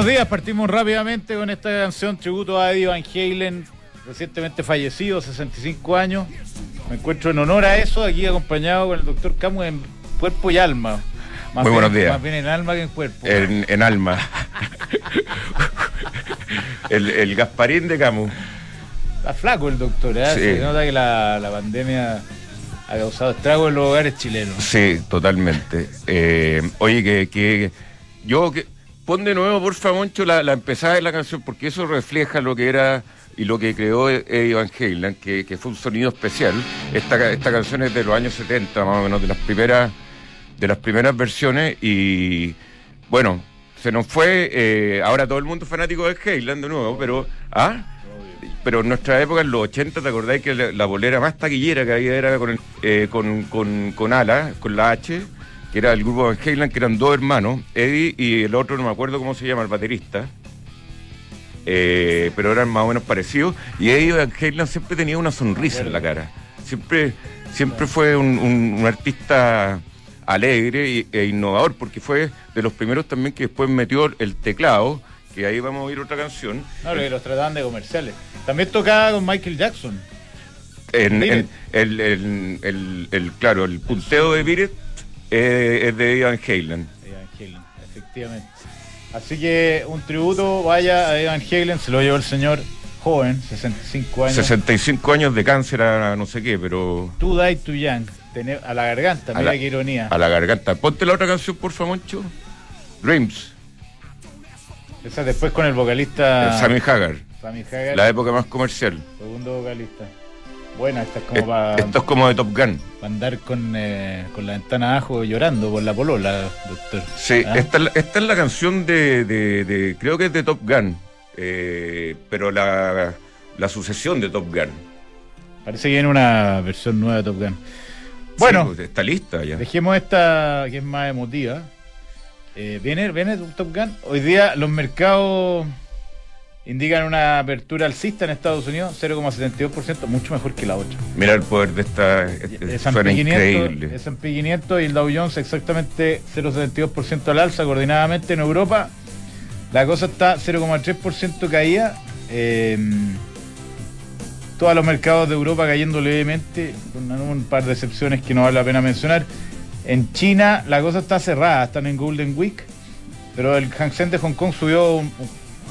Buenos días, partimos rápidamente con esta canción tributo a Eddie Van Halen, recientemente fallecido, 65 años. Me encuentro en honor a eso, aquí acompañado con el doctor Camus en cuerpo y alma. Más Muy buenos días. Más bien en alma que en cuerpo. En, alma. el, Gasparín de Camus. Está flaco el doctor, ¿eh? Se nota que la, pandemia ha causado estragos en los hogares chilenos. Sí, totalmente. Eh, oye, que, que yo que pon de nuevo, por favor, Moncho, la, la, empezada de la canción, porque eso refleja lo que era y lo que creó Eddie Van Halen, que, que fue un sonido especial. Esta, esta canción es de los años 70, más o menos, de las primeras, de las primeras versiones, y bueno, se nos fue, eh, ahora todo el mundo es fanático de Halen de nuevo, pero, ¿ah? Pero en nuestra época, en los 80, ¿te acordáis que la, bolera más taquillera que había era con, eh, con, con, con Ala, con la H? Que era el grupo Van Halen, que eran dos hermanos, Eddie y el otro, no me acuerdo cómo se llama, el baterista. Eh, pero eran más o menos parecidos. Y Eddie Van Halen siempre tenía una sonrisa en la cara. Siempre, siempre fue un, artista alegre e innovador, porque fue de los primeros también que después metió el teclado, que ahí vamos a oír otra canción. No, que los trataban de comerciales. También tocaba con Michael Jackson. En, el, claro, el punteo de Beat eh, es de Evan Halen. Evan Halen, efectivamente. Así que un tributo, vaya a Evan Halen, se lo llevó el señor joven, 65 años. 65 años de cáncer a no sé qué, pero. To Die to Young, a la garganta, mira qué ironía. A la garganta. Ponte la otra canción, por favor, Moncho. Dreams. Esa después con el vocalista. Sammy Hagar. Sammy Hagar. La época más comercial. Segundo vocalista. Buena, esta es como para. Esto es como de Top Gun. Para andar con, eh, con la ventana abajo llorando por la polola, doctor. Sí, ¿Ah? esta, esta, es la canción de, de, Creo que es de Top Gun. Eh, pero la, la sucesión de Top Gun. Parece que viene una versión nueva de Top Gun. Bueno, pues, está lista ya. Dejemos esta que es más emotiva. Eh, ¿viene, ¿Viene Top Gun? Hoy día los mercados indican una apertura alcista en Estados Unidos, 0,72%, mucho mejor que la otra. Mira el poder de esta. S&P 500, S&P 500 y el Dow Jones exactamente 0,72% al alza coordinadamente en Europa. La cosa está 0,3% caída. Em, todos los mercados de Europa cayendo levemente, con un par de excepciones que no vale la pena mencionar. En China la cosa está cerrada, están en Golden Week, pero el Hang Seng de Hong Kong subió un,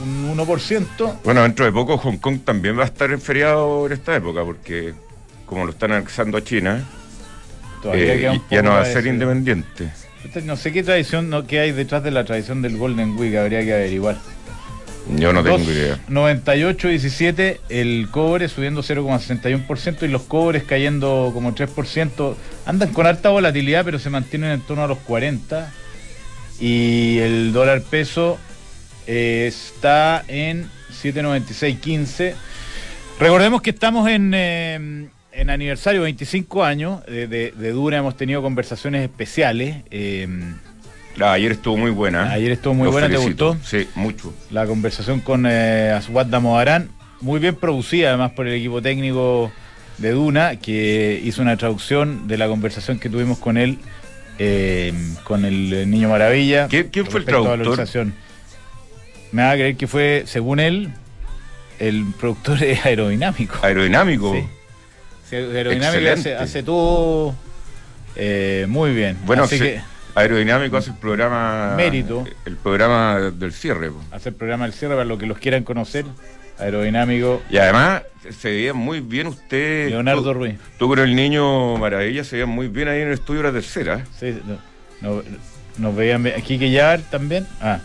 un 1%. Bueno, dentro de poco Hong Kong también va a estar en feriado en esta época, porque como lo están anexando a China, eh, ya no va a ser independiente. No sé qué tradición no, qué hay detrás de la tradición del Golden Week, habría que averiguar. Yo no tengo idea. 98-17, el cobre subiendo 0,61% y los cobres cayendo como 3%. Andan con alta volatilidad, pero se mantienen en torno a los 40. Y el dólar peso está en 796.15. Recordemos que estamos en, eh, en aniversario 25 años de, de, Dura, hemos tenido conversaciones especiales. Eh, ayer estuvo muy buena. Ayer estuvo muy buena, ¿te gustó? Sí, mucho. La conversación con eh, Aswad Damodarán, muy bien producida además por el equipo técnico de Duna, que hizo una traducción de la conversación que tuvimos con él, eh, con el Niño Maravilla. ¿Quién, fue el traductor? Me va a creer que fue, según él, el productor es aerodinámico. Aerodinámico. Sí. aerodinámico hace, todo eh, muy bien. Bueno, Así que, aerodinámico hace el programa. Mérito. El programa del cierre. Hace el programa del cierre para los que los quieran conocer. Aerodinámico. Y además se veía muy bien usted. Leonardo Ruiz. Tú con el niño Maravilla se veía muy bien ahí en el estudio de la tercera. Sí, no, nos veían aquí que ya también. Ah.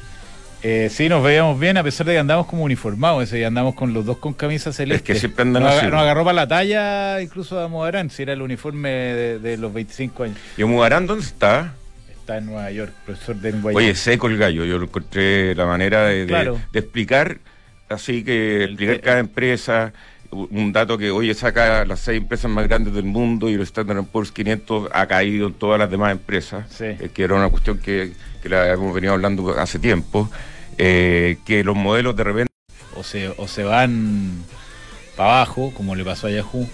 Eh, sí, nos veíamos bien, a pesar de que andamos como uniformados, ese andamos con los dos con camisas celestes. Es que siempre andan nos, así. Nos agarró para la talla incluso a Mugarán, si era el uniforme de, los 25 años. ¿Y Mugarán dónde está? Está en Nueva York, profesor de Nueva Oye, seco el gallo, yo encontré la manera de, explicar, así que explicar cada empresa, un dato que hoy saca las seis empresas más grandes del mundo y el Standard Poor's 500 ha caído en todas las demás empresas, eh, que era una cuestión que, que la hemos venido hablando hace tiempo. Eh, que los modelos de repente... O se, o se van para abajo, como le pasó a Yahoo,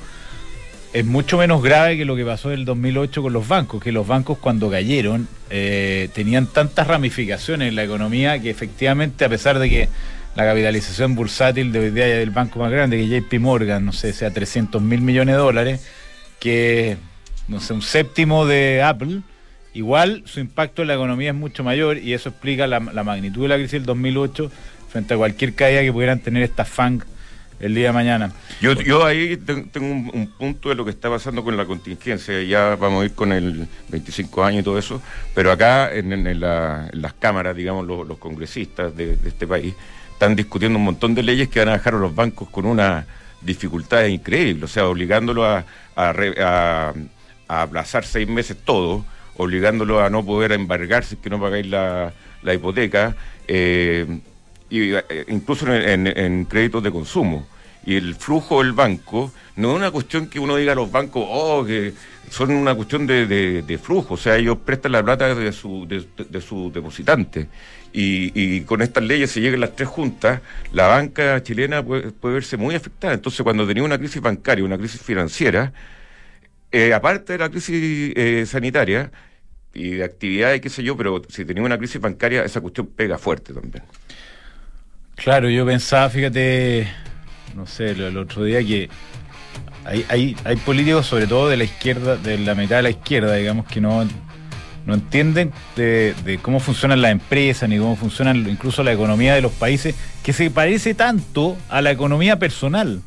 es mucho menos grave que lo que pasó en el 2008 con los bancos, que los bancos cuando cayeron eh, tenían tantas ramificaciones en la economía que efectivamente a pesar de que la capitalización bursátil de hoy día del banco más grande, que JP Morgan, no sé, sea 300 mil millones de dólares, que no sé, un séptimo de Apple, igual su impacto en la economía es mucho mayor y eso explica la, magnitud de la crisis del 2008 frente a cualquier caída que pudieran tener estas FANG el día de mañana. Yo, yo ahí tengo un, punto de lo que está pasando con la contingencia, ya vamos a ir con el 25 años y todo eso, pero acá en, las cámaras, digamos, los, congresistas de, este país están discutiendo un montón de leyes que van a dejar a los bancos con una dificultad increíble, o sea, obligándolo a, a, aplazar seis meses todo, obligándolo a no poder embargarse que no pagáis la, hipoteca. Eh, y, eh, incluso en, créditos de consumo. Y el flujo del banco no es una cuestión que uno diga a los bancos, oh, que son una cuestión de, flujo, o sea, ellos prestan la plata de su, de, su depositante. Y, con estas leyes se llegan las tres juntas, la banca chilena puede, verse muy afectada. Entonces, cuando tenía una crisis bancaria, una crisis financiera, eh, aparte de la crisis eh, sanitaria y de actividad y qué sé yo, pero si tenía una crisis bancaria, esa cuestión pega fuerte también. Claro, yo pensaba, fíjate, no sé, el, otro día que hay, hay, hay políticos, sobre todo de la izquierda, de la mitad de la izquierda, digamos, que no, no entienden de, cómo funcionan las empresas ni cómo funciona incluso la economía de los países, que se parece tanto a la economía personal.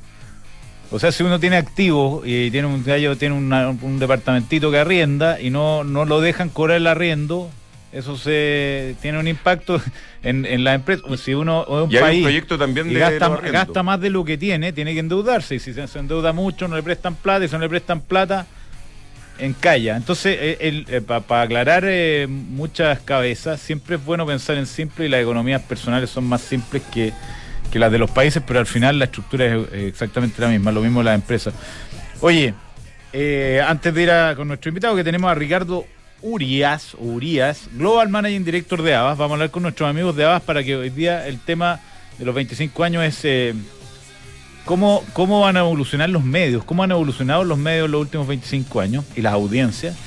O sea, si uno tiene activos y tiene un gallo, tiene un departamentito que arrienda y no, no lo dejan cobrar el arriendo, eso se tiene un impacto en, en la empresa. Si uno es un país proyecto también gasta, más de lo que tiene, tiene que endeudarse. Y si se, endeuda mucho, no le prestan plata. Y si no le prestan plata, encalla. Entonces, eh, eh, para aclarar eh, muchas cabezas, siempre es bueno pensar en simple y las economías personales son más simples que, que las de los países, pero al final la estructura es exactamente la misma. Lo mismo las empresas. Oye, antes de ir con nuestro invitado, que tenemos a Ricardo Urias, Urias, Global Managing Director de Avas. Vamos a hablar con nuestros amigos de Avas para que hoy día el tema de los 25 años es eh, cómo, cómo van a evolucionar los medios, cómo han evolucionado los medios los últimos 25 años y las audiencias,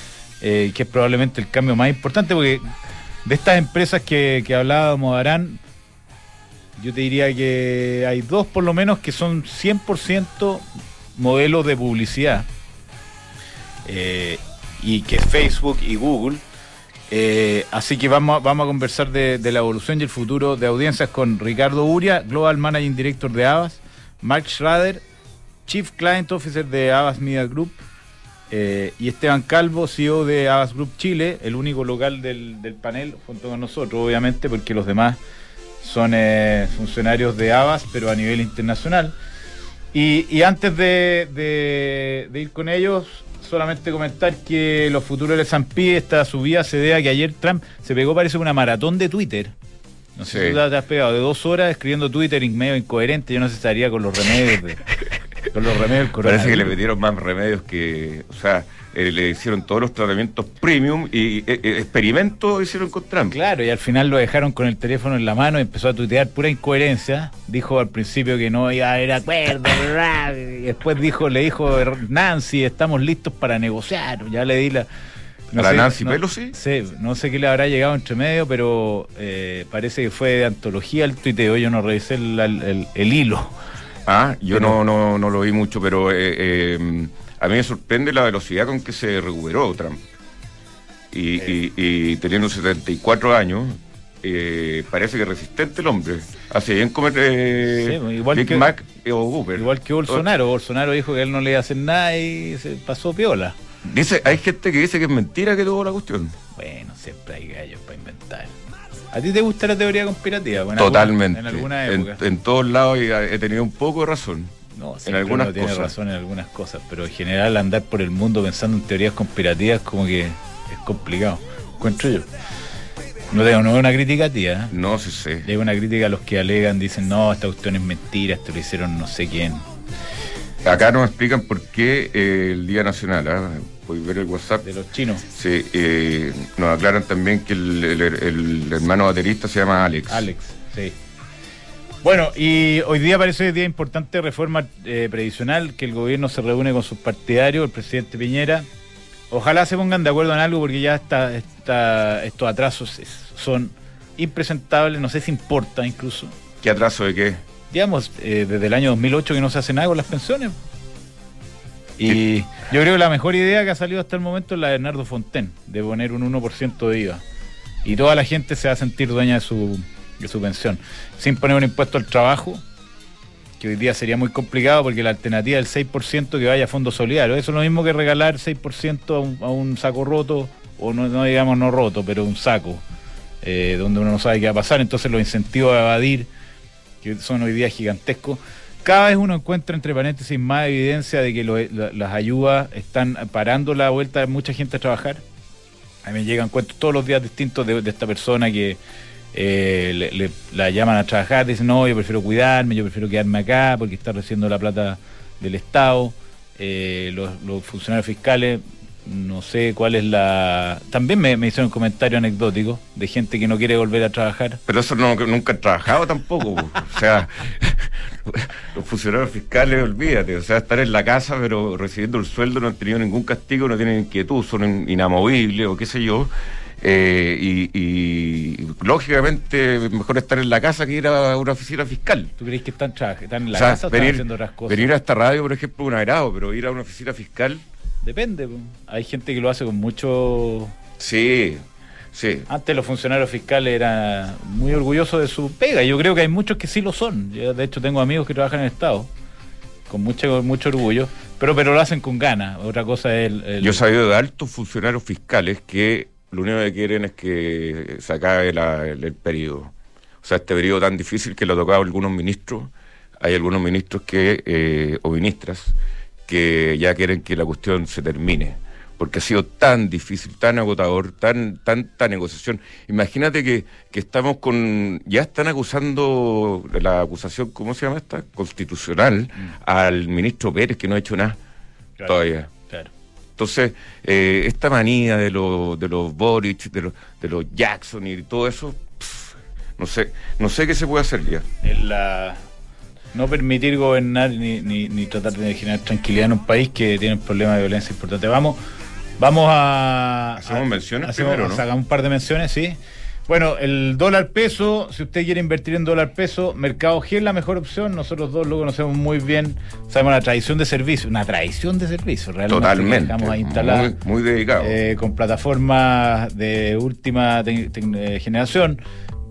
eh, que es probablemente el cambio más importante, porque de estas empresas que, que hablábamos, Arán, yo te diría que hay dos por lo menos que son 100% modelos de publicidad. Eh, y que Facebook y Google. Eh, así que vamos, vamos a conversar de, la evolución y el futuro de audiencias con Ricardo Uria, Global Managing Director de Avas, Mark Schrader, Chief Client Officer de Avas Media Group, eh, y Esteban Calvo, CEO de Avas Group Chile, el único local del, panel, junto con nosotros, obviamente, porque los demás son eh, funcionarios de Avas, pero a nivel internacional. Y, antes de ir con ellos, solamente comentar que los futuros del S&P, esta subida se debe a que ayer Trump se pegó, parece, una maratón de Twitter. No sé si tú te has pegado de dos horas escribiendo Twitter medio incoherente. Yo no sé si estaría con los remedios. con los remedios Parece que le metieron más remedios que. O sea, eh, le hicieron todos los tratamientos premium y eh, eh, experimentos hicieron con Trump. Claro, y al final lo dejaron con el teléfono en la mano y empezó a tuitear pura incoherencia. Dijo al principio que no iba a haber acuerdo, y después dijo, le dijo Nancy, estamos listos para negociar. Ya le di la. No ¿Para Nancy Pelosi? Sí, no sé qué le habrá llegado entre medio, pero parece que fue de antología el tuiteo. Yo no revisé el, hilo. Ah, yo no, no, no lo vi mucho, pero a mí me sorprende la velocidad con que se recuperó Trump. Y, teniendo 74 años, eh, parece que resistente el hombre. Hace bien comer eh, pues, igual Big que, Mac o Gooper. Igual que Bolsonaro. Bolsonaro dijo que él no le iba a hacer nada y se pasó piola. Dice, hay gente que dice que es mentira que tuvo la cuestión. Bueno, siempre hay gallos para inventar. ¿A ti te gusta la teoría conspirativa? Totalmente. en alguna época. En, todos lados he tenido un poco de razón. No, en algunas tiene razón en algunas cosas, pero en general andar por el mundo pensando en teorías conspirativas como que es complicado, encuentro yo. No tengo, no es una crítica tía. ¿eh? No, sí, sí. Es una crítica a los que alegan, dicen, no, esta cuestión es mentira, esto lo hicieron no sé quién. Acá nos explican por qué eh, el Día Nacional, ¿eh? Voy ver el WhatsApp. De los chinos. Sí, eh, nos aclaran también que el, el hermano baterista se llama Alex. Alex, sí. Bueno, y hoy día parece día importante reforma eh, previsional, que el gobierno se reúne con sus partidarios, el presidente Piñera. Ojalá se pongan de acuerdo en algo porque ya está, está, estos atrasos son impresentables, no sé si importa incluso. ¿Qué atraso de qué? Digamos, eh, desde el año 2008 que no se hace nada con las pensiones. Y yo creo que la mejor idea que ha salido hasta el momento es la de Bernardo Fonten, de poner un 1% de IVA. Y toda la gente se va a sentir dueña de su de su pensión, sin poner un impuesto al trabajo, que hoy día sería muy complicado porque la alternativa del 6% que vaya a fondo solidario, eso es lo mismo que regalar 6% a un, saco roto, o no, digamos no roto, pero un saco, eh, donde uno no sabe qué va a pasar, entonces los incentivos a evadir, que son hoy día gigantescos, cada vez uno encuentra entre paréntesis más evidencia de que las ayudas están parando la vuelta de mucha gente a trabajar. A mí me llegan cuentos todos los días distintos de esta persona que eh, le, la llaman a trabajar, dicen, no, yo prefiero cuidarme, yo prefiero quedarme acá porque está recibiendo la plata del Estado. Eh, los, funcionarios fiscales, no sé cuál es la... También me, hicieron un comentario anecdótico de gente que no quiere volver a trabajar. Pero eso no, nunca han trabajado tampoco. o sea, los funcionarios fiscales, olvídate, o sea, estar en la casa pero recibiendo el sueldo no han tenido ningún castigo, no tienen inquietud, son inamovibles o qué sé yo. Eh, y, lógicamente mejor estar en la casa que ir a una oficina fiscal. ¿Tú crees que están, están en la casa o están haciendo otras cosas? Venir a esta radio, por ejemplo, un agrado, pero ir a una oficina fiscal. Depende, hay gente que lo hace con mucho. Sí, sí. Antes los funcionarios fiscales eran muy orgullosos de su pega. Yo creo que hay muchos que sí lo son. Yo, de hecho, tengo amigos que trabajan en el Estado con mucho, mucho orgullo, pero, pero lo hacen con ganas. Otra cosa es el, Yo he sabido de altos funcionarios fiscales que lo único que quieren es que se acabe el, periodo. O sea, este periodo tan difícil que lo ha tocado a algunos ministros, hay algunos ministros que, eh, o ministras que ya quieren que la cuestión se termine, porque ha sido tan difícil, tan agotador, tan tanta negociación. Imagínate que, que estamos con, ya están acusando la acusación, ¿cómo se llama esta? Constitucional mm. al ministro Pérez que no ha hecho nada todavía. Entonces, eh, esta manía de, los de los Boric, de los, de los Jackson y todo eso, no sé no sé qué se puede hacer ya. La, no permitir gobernar ni, ni, tratar de generar tranquilidad en un país que tiene un problema de violencia importante. Vamos, vamos a... Hacemos menciones hacemos, primero, ¿no? Hagamos un par de menciones, sí. Bueno, el dólar peso, si usted quiere invertir en dólar peso, Mercado G es la mejor opción. Nosotros dos lo conocemos muy bien. Sabemos la tradición de servicio, una tradición de servicio, realmente. Totalmente. Vamos a instalar. Muy, dedicado. Eh, con plataformas de última eh, generación.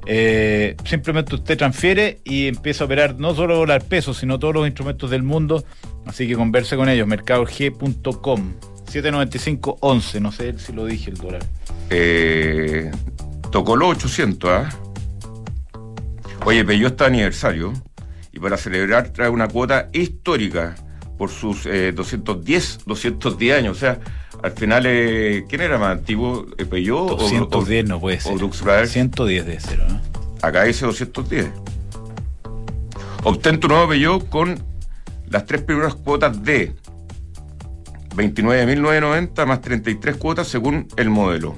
Eh, simplemente usted transfiere y empieza a operar no solo dólar peso, sino todos los instrumentos del mundo. Así que converse con ellos, mercadog.com. 795.11, no sé si lo dije el dólar. Eh, Tocó los 800, ¿ah? Oye, Peugeot está aniversario y para celebrar trae una cuota histórica por sus 210, eh, 210 años. O sea, al final, eh, ¿quién era más antiguo? Eh, ¿Peugeot 210 no puede ser. 110 de cero, ¿no? Acá dice 210. Obtén tu nuevo Peugeot con las tres primeras cuotas de 29.990 más 33 cuotas según el modelo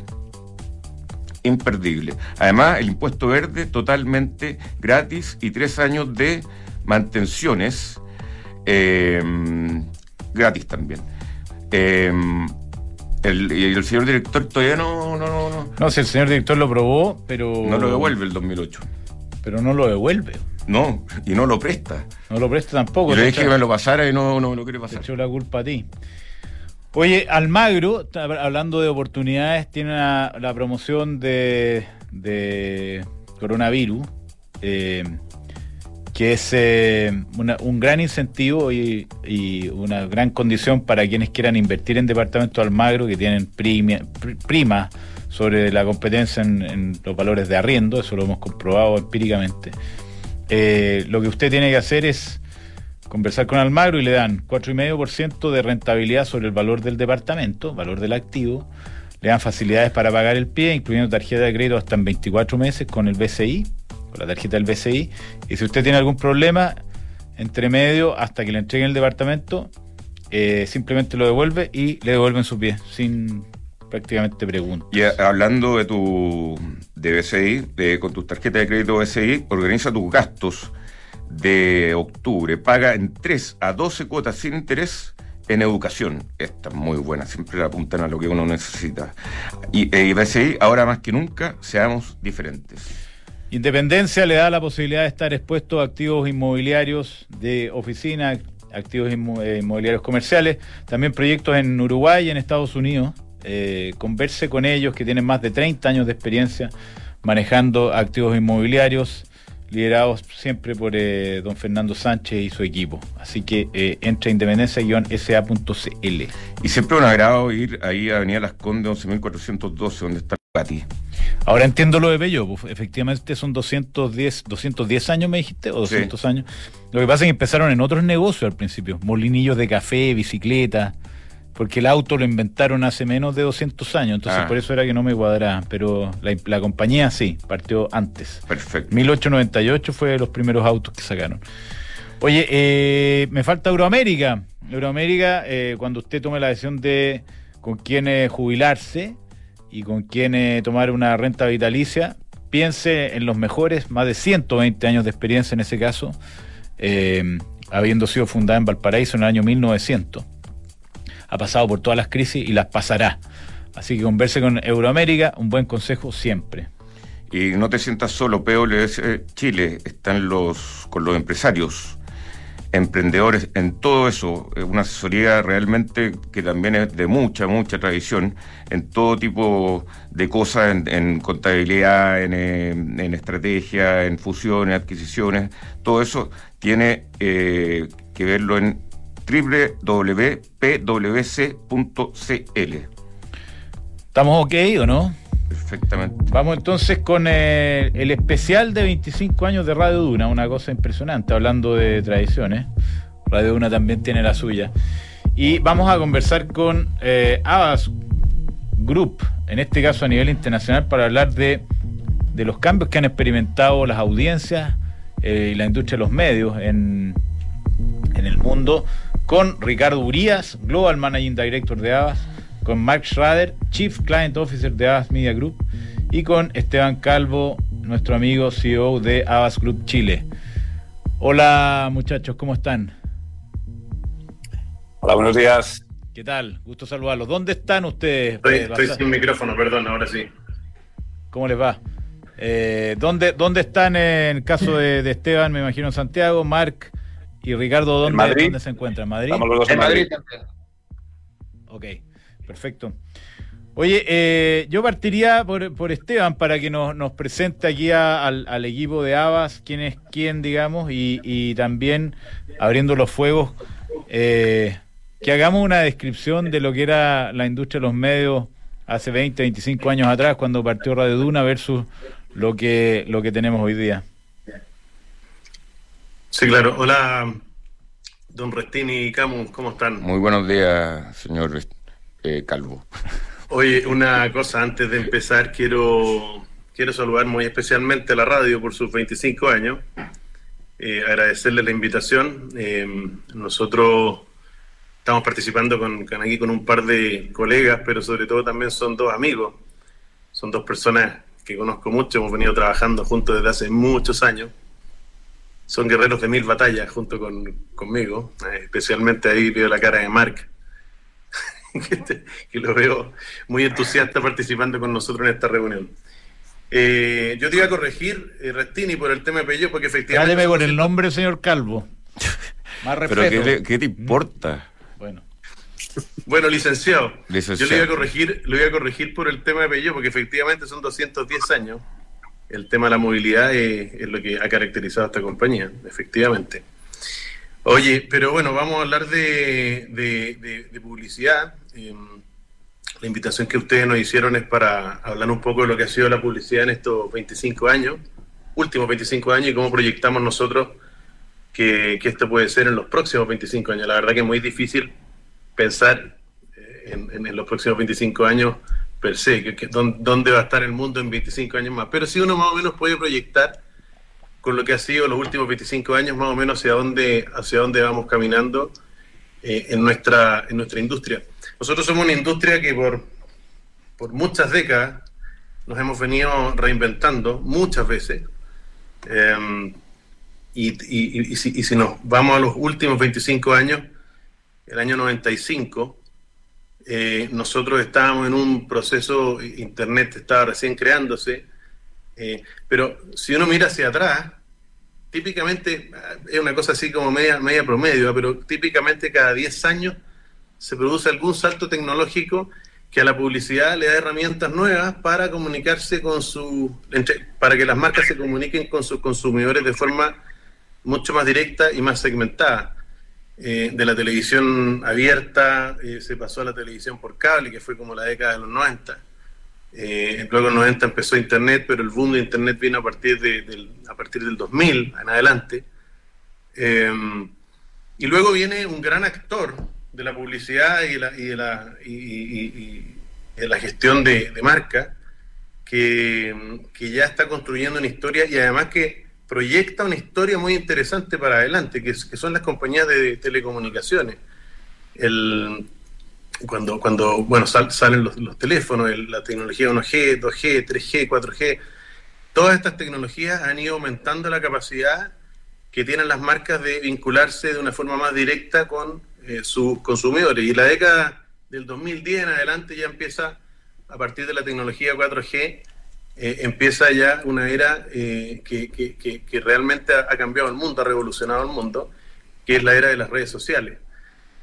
imperdible. Además, el impuesto verde totalmente gratis y tres años de mantenciones em, gratis también. El, y el señor director todavía no, no, no, no. No, si el señor director lo probó, pero. No lo devuelve el 2008. Pero no lo devuelve. No, y no lo presta. No lo presta tampoco. Yo le dije que me lo pasara y no, no me lo quiere pasar. Te echó la culpa a ti. Oye, Almagro, hablando de oportunidades, tiene la promoción de, coronavirus, eh, que es eh, un gran incentivo y, una gran condición para quienes quieran invertir en departamentos Almagro, que tienen prima, sobre la competencia en, los valores de arriendo, eso lo hemos comprobado empíricamente. Eh, lo que usted tiene que hacer es conversar con Almagro y le dan 4,5% de rentabilidad sobre el valor del departamento, valor del activo. Le dan facilidades para pagar el pie, incluyendo tarjeta de crédito hasta en 24 meses con el BCI, con la tarjeta del BCI. Y si usted tiene algún problema, entre medio, hasta que le entreguen el departamento, eh, simplemente lo devuelve y le devuelven su pie, sin prácticamente preguntas. Y hablando de tu de BCI, de, con tu tarjeta de crédito BCI, organiza tus gastos de octubre paga en 3 a 12 cuotas sin interés en educación. Esta es muy buena, siempre apuntan a lo que uno necesita. Y eh, BCI, ahora más que nunca, seamos diferentes. Independencia le da la posibilidad de estar expuesto a activos inmobiliarios de oficina, activos eh, inmobiliarios comerciales, también proyectos en Uruguay y en Estados Unidos. Eh, converse con ellos que tienen más de 30 años de experiencia manejando activos inmobiliarios liderados siempre por eh, don Fernando Sánchez y su equipo. Así que eh, entra independencia-sa.cl. Y siempre un agrado ir ahí a Avenida Las Condes 11.412, donde está Pati. Ahora entiendo lo de Bello, pues, efectivamente son 210, 210 años, me dijiste, o 200 años. Lo que pasa es que empezaron en otros negocios al principio, molinillos de café, bicicleta porque el auto lo inventaron hace menos de 200 años, entonces ah. por eso era que no me cuadraba, pero la, compañía sí, partió antes. Perfecto. 1898 fue de los primeros autos que sacaron. Oye, eh, me falta Euroamérica. Euroamérica, eh, cuando usted tome la decisión de con quién jubilarse y con quién tomar una renta vitalicia, piense en los mejores, más de 120 años de experiencia en ese caso, eh, habiendo sido fundada en Valparaíso en el año 1900 ha pasado por todas las crisis y las pasará. Así que converse con Euroamérica, un buen consejo siempre. Y no te sientas solo, PWS Chile, están los con los empresarios, emprendedores, en todo eso, una asesoría realmente que también es de mucha, mucha tradición, en todo tipo de cosas, en, contabilidad, en, estrategia, en fusiones, adquisiciones, todo eso tiene eh, que verlo en www.pwc.cl. ¿Estamos ok o no? Perfectamente. Vamos entonces con eh, el, especial de 25 años de Radio Duna, una cosa impresionante, hablando de tradiciones. Radio Duna también tiene la suya. Y vamos a conversar con eh, Abbas Group, en este caso a nivel internacional, para hablar de, los cambios que han experimentado las audiencias eh, y la industria de los medios en, en el mundo con Ricardo Urias, Global Managing Director de Avas, con Mark Schrader, Chief Client Officer de Avas Media Group, y con Esteban Calvo, nuestro amigo CEO de Avas Group Chile. Hola muchachos, ¿cómo están? Hola, buenos días. ¿Qué tal? Gusto saludarlos. ¿Dónde están ustedes? Estoy, sin micrófono, perdón, ahora sí. ¿Cómo les va? Eh, ¿dónde, ¿Dónde están en el caso de, de Esteban? Me imagino en Santiago, Mark ¿Y Ricardo dónde, se encuentra? ¿En Madrid? en Madrid. Ok, perfecto. Oye, eh, yo partiría por, Esteban para que nos, presente aquí al, equipo de Abas, quién es quién, digamos, y, también abriendo los fuegos, eh, que hagamos una descripción de lo que era la industria de los medios hace 20, 25 años atrás, cuando partió Radio Duna, versus lo que, lo que tenemos hoy día. Sí, claro. Hola, don Restini y Camus, ¿cómo están? Muy buenos días, señor eh, Calvo. Oye, una cosa, antes de empezar, quiero, quiero saludar muy especialmente a la radio por sus 25 años. Eh, agradecerle la invitación. Eh, nosotros estamos participando con, con, aquí con un par de colegas, pero sobre todo también son dos amigos. Son dos personas que conozco mucho, hemos venido trabajando juntos desde hace muchos años son guerreros de mil batallas junto con, conmigo. Eh, especialmente ahí veo la cara de Mark, que, lo veo muy entusiasta participando con nosotros en esta reunión. Eh, yo te iba a corregir, eh, Restini, por el tema de Pello, porque efectivamente. Dáleme con el nombre, señor Calvo. Más respeto. Pero ¿qué, te importa? Bueno. Bueno, licenciado, yo le iba a corregir, lo iba a corregir por el tema de Pello, porque efectivamente son 210 años el tema de la movilidad es, lo que ha caracterizado a esta compañía, efectivamente. Oye, pero bueno, vamos a hablar de, publicidad. Em, la invitación que ustedes nos hicieron es para hablar un poco de lo que ha sido la publicidad en estos 25 años, últimos 25 años, y cómo proyectamos nosotros que, esto puede ser en los próximos 25 años. La verdad que es muy difícil pensar eh, en, en los próximos 25 años per se, que, dónde va a estar el mundo en 25 años más. Pero si uno más o menos puede proyectar con lo que ha sido los últimos 25 años, más o menos hacia dónde, hacia dónde vamos caminando eh, en, nuestra, en nuestra industria. Nosotros somos una industria que por, por muchas décadas nos hemos venido reinventando muchas veces. Em, y, si, y si nos vamos a los últimos 25 años, el año 95, eh, nosotros estábamos en un proceso, Internet estaba recién creándose, eh, pero si uno mira hacia atrás, típicamente, es una cosa así como media, media promedio, pero típicamente cada 10 años se produce algún salto tecnológico que a la publicidad le da herramientas nuevas para comunicarse con su, para que las marcas se comuniquen con sus consumidores de forma mucho más directa y más segmentada. Eh, de la televisión abierta eh, se pasó a la televisión por cable, que fue como la década de los 90. Eh, luego en los 90 empezó Internet, pero el boom de Internet vino a partir, de, del, a partir del 2000 en adelante. y luego viene un gran actor de la publicidad y, la, y de, la, y, de la gestión de, marca que, que, ya está construyendo una historia y además que proyecta una historia muy interesante para adelante, que, que son las compañías de telecomunicaciones. El, cuando, cuando bueno, salen los, teléfonos, la tecnología 1G, 2G, 3G, 4G, todas estas tecnologías han ido aumentando la capacidad que tienen las marcas de vincularse de una forma más directa con eh, sus consumidores. Y la década del 2010 en adelante ya empieza, a partir de la tecnología 4G, eh, empieza ya una era eh, que, que, realmente ha, cambiado el mundo, ha revolucionado el mundo, que es la era de las redes sociales.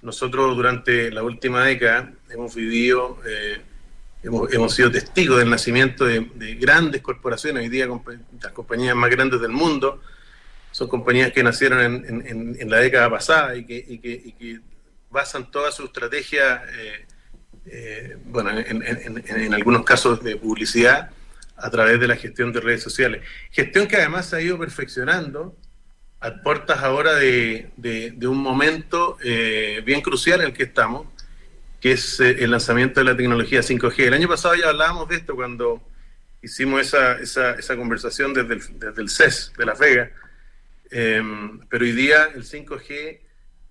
Nosotros durante la última década hemos vivido, hemos, hemos, sido testigos del nacimiento de, grandes corporaciones, hoy día las compañías más grandes del mundo, son compañías que nacieron en, en, en la década pasada y que, y que basan toda su estrategia, eh, eh, bueno, en, algunos casos de publicidad, a través de la gestión de redes sociales. Gestión que además se ha ido perfeccionando a puertas ahora de, un momento eh, bien crucial en el que estamos, que es el lanzamiento de la tecnología 5G. El año pasado ya hablábamos de esto cuando hicimos esa, esa, esa conversación desde el, desde el CES de Las Vegas, pero hoy día el 5G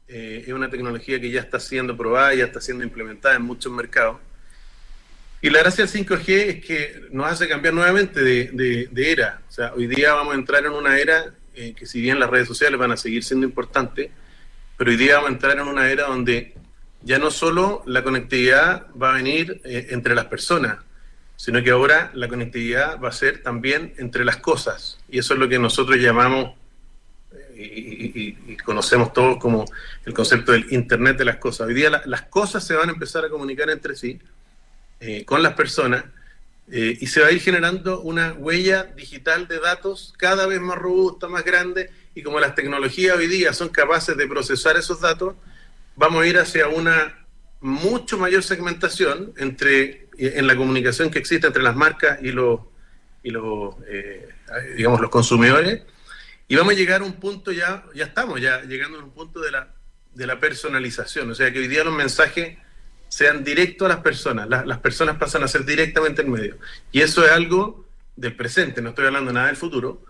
eh, es una tecnología que ya está siendo probada, ya está siendo implementada en muchos mercados. Y la gracia del 5G es que nos hace cambiar nuevamente de, era. O sea, hoy día vamos a entrar en una era eh, que si bien las redes sociales van a seguir siendo importantes, pero hoy día vamos a entrar en una era donde ya no solo la conectividad va a venir eh, entre las personas, sino que ahora la conectividad va a ser también entre las cosas. Y eso es lo que nosotros llamamos y, conocemos todos como el concepto del Internet de las cosas. Hoy día las cosas se van a empezar a comunicar entre sí, eh, con las personas, eh, y se va a ir generando una huella digital de datos cada vez más robusta, más grande, y como las tecnologías hoy día son capaces de procesar esos datos, vamos a ir hacia una mucho mayor segmentación entre en la comunicación que existe entre las marcas y los y los eh, digamos los consumidores y vamos a llegar a un punto ya, ya estamos ya llegando a un punto de la, de la personalización, o sea que hoy día los mensajes sean directos a las personas, las personas pasan a ser directamente en medio. Y eso es algo del presente, no estoy hablando nada del futuro.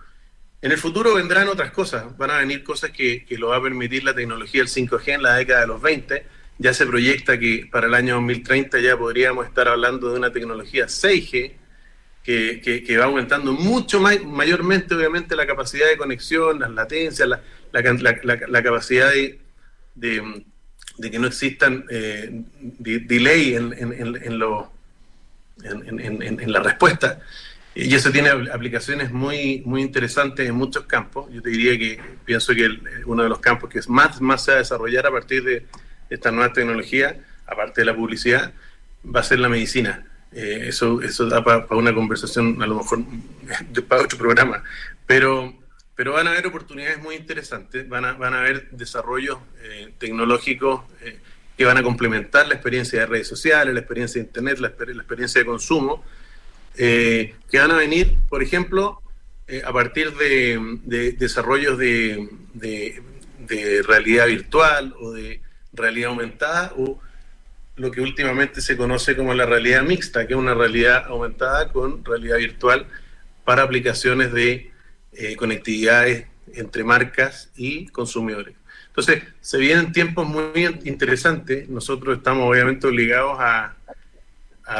En el futuro vendrán otras cosas, van a venir cosas que, que lo va a permitir la tecnología del 5G en la década de los 20. Ya se proyecta que para el año 2030 ya podríamos estar hablando de una tecnología 6G, que, va aumentando mucho más, mayormente, obviamente, la capacidad de conexión, las latencias, la, la, capacidad de, de, que no existan eh, delay en, en, en, lo, en, la respuesta. Y eso tiene aplicaciones muy, muy interesantes en muchos campos. Yo te diría que pienso que uno de los campos que más, más se va a desarrollar a partir de esta nueva tecnología, aparte de la publicidad, va a ser la medicina eh, eso, eso da para una conversación, a lo mejor para otro programa. Pero, pero van a haber oportunidades muy interesantes, van a, van a haber desarrollos eh, tecnológicos eh, que van a complementar la experiencia de redes sociales, la experiencia de Internet, la, experiencia de consumo, que van a venir, por ejemplo, a partir de, de desarrollos de, de, de realidad virtual o de realidad aumentada o lo que últimamente se conoce como la realidad mixta, que es una realidad aumentada con realidad virtual para aplicaciones de eh, conectividades entre marcas y consumidores. Entonces, se vienen tiempos muy interesantes. Nosotros estamos obviamente obligados a,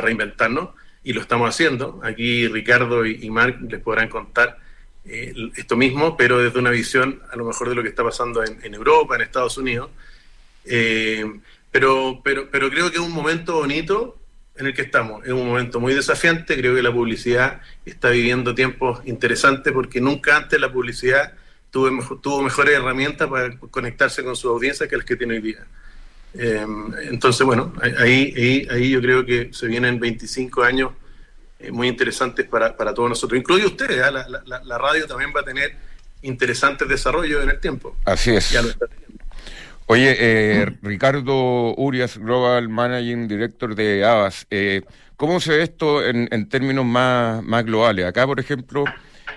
reinventarnos y lo estamos haciendo. Aquí Ricardo y, Marc les podrán contar esto mismo, pero desde una visión a lo mejor de lo que está pasando en, Europa, en Estados Unidos. pero, pero, pero creo que es un momento bonito en el que estamos. Es un momento muy desafiante, creo que la publicidad está viviendo tiempos interesantes porque nunca antes la publicidad tuvo, tuvo mejores herramientas para conectarse con su audiencia que las que tiene hoy día. Eh, entonces, bueno, ahí, ahí, ahí, yo creo que se vienen 25 años eh, muy interesantes para, para, todos nosotros, incluye ustedes. ¿eh? La, la, la, radio también va a tener interesantes desarrollos en el tiempo. Así es. Ya lo está Oye, eh, Ricardo Urias, Global Managing Director de Avas, eh, ¿cómo se ve esto en, términos más, más globales? Acá, por ejemplo,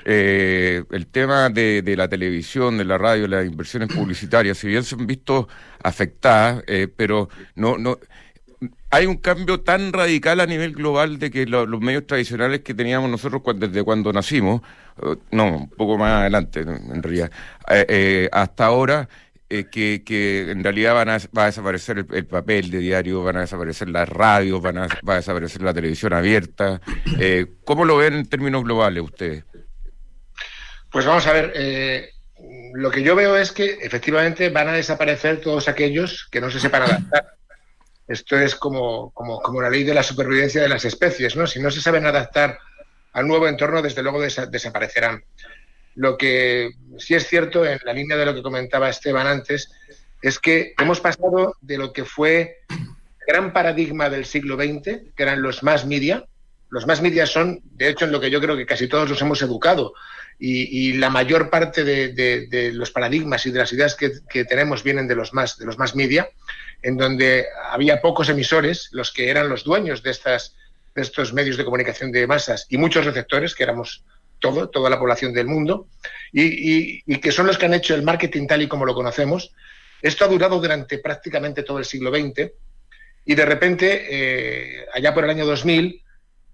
eh, el tema de, la televisión, de la radio, las inversiones publicitarias, si bien se han visto afectadas, pero no, no, hay un cambio tan radical a nivel global de que los medios tradicionales que teníamos nosotros desde cuando nacimos, no, un poco más adelante en realidad, hasta ahora eh, que, en realidad van a, va a desaparecer el, papel de diario, van a desaparecer las radios, van a, va a desaparecer la televisión abierta. Eh, ¿Cómo lo ven en términos globales ustedes? Pues vamos a ver, eh, lo que yo veo es que efectivamente van a desaparecer todos aquellos que no se sepan adaptar. Esto es como, como, como la ley de la supervivencia de las especies, ¿no? Si no se saben adaptar al nuevo entorno, desde luego desaparecerán. Lo que sí es cierto, en la línea de lo que comentaba Esteban antes, es que hemos pasado de lo que fue gran paradigma del siglo XX, que eran los más media. Los más media son, de hecho, en lo que yo creo que casi todos los hemos educado. Y, la mayor parte de, los paradigmas y de las ideas que, tenemos vienen de los más, de los más media, en donde había pocos emisores, los que eran los dueños de, estas, de estos medios de comunicación de masas y muchos receptores, que éramos todo, toda la población del mundo, y, que son los que han hecho el marketing tal y como lo conocemos. Esto ha durado durante prácticamente todo el siglo XX y de repente, eh, allá por el año 2000,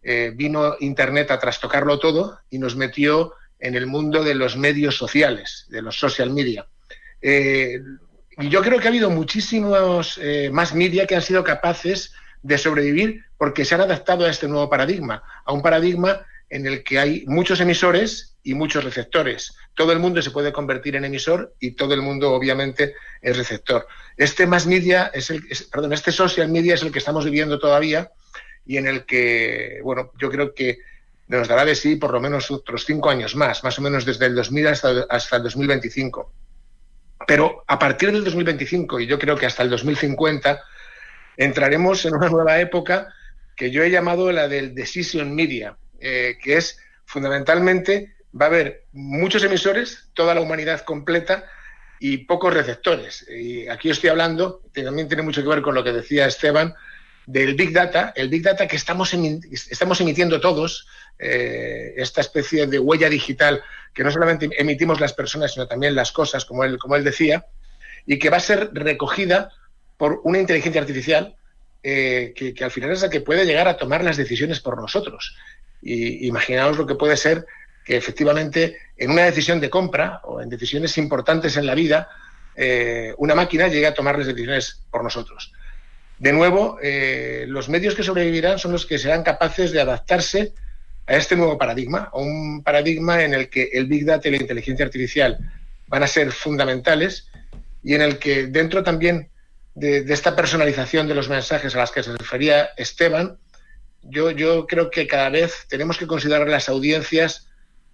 eh, vino Internet a trastocarlo todo y nos metió en el mundo de los medios sociales, de los social media. Eh, y yo creo que ha habido muchísimos más media que han sido capaces de sobrevivir porque se han adaptado a este nuevo paradigma, a un paradigma en el que hay muchos emisores y muchos receptores. Todo el mundo se puede convertir en emisor y todo el mundo, obviamente, es receptor. Este más media es el, perdón, este social media es el que estamos viviendo todavía y en el que, bueno, yo creo que nos dará de sí por lo menos otros cinco años más, más o menos desde el 2000 hasta, hasta el 2025. Pero a partir del 2025 y yo creo que hasta el 2050 entraremos en una nueva época que yo he llamado la del decision media, eh, que es fundamentalmente va a haber muchos emisores, toda la humanidad completa y pocos receptores. Y aquí estoy hablando, también tiene mucho que ver con lo que decía Esteban, del Big Data, el Big Data que estamos, estamos emitiendo todos, eh, esta especie de huella digital que no solamente emitimos las personas, sino también las cosas, como él, como él decía, y que va a ser recogida por una inteligencia artificial eh, que, que, al final es la que puede llegar a tomar las decisiones por nosotros. Y imaginaos lo que puede ser que efectivamente en una decisión de compra o en decisiones importantes en la vida, eh, una máquina llegue a tomar las decisiones por nosotros. De nuevo, eh, los medios que sobrevivirán son los que serán capaces de adaptarse a este nuevo paradigma, a un paradigma en el que el Big Data y la inteligencia artificial van a ser fundamentales y en el que dentro también de, de esta personalización de los mensajes a las que se refería Esteban, yo, yo creo que cada vez tenemos que considerar las audiencias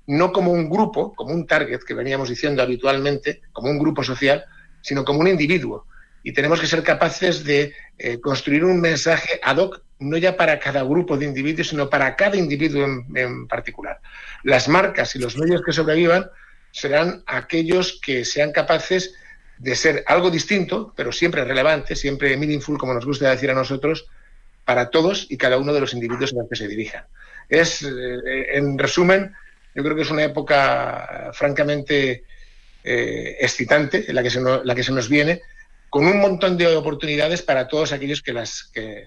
no como un grupo, como un target que veníamos diciendo habitualmente, como un grupo social, sino como un individuo. Y tenemos que ser capaces de eh, construir un mensaje ad hoc, no ya para cada grupo de individuos, sino para cada individuo en, particular. Las marcas y los medios que sobrevivan serán aquellos que sean capaces de ser algo distinto, pero siempre relevante, siempre meaningful, como nos gusta decir a nosotros, para todos y cada uno de los individuos a los que se dirijan. Es, eh, en resumen, yo creo que es una época francamente eh, excitante la que, se la que se nos viene, con un montón de oportunidades para todos aquellos que las, que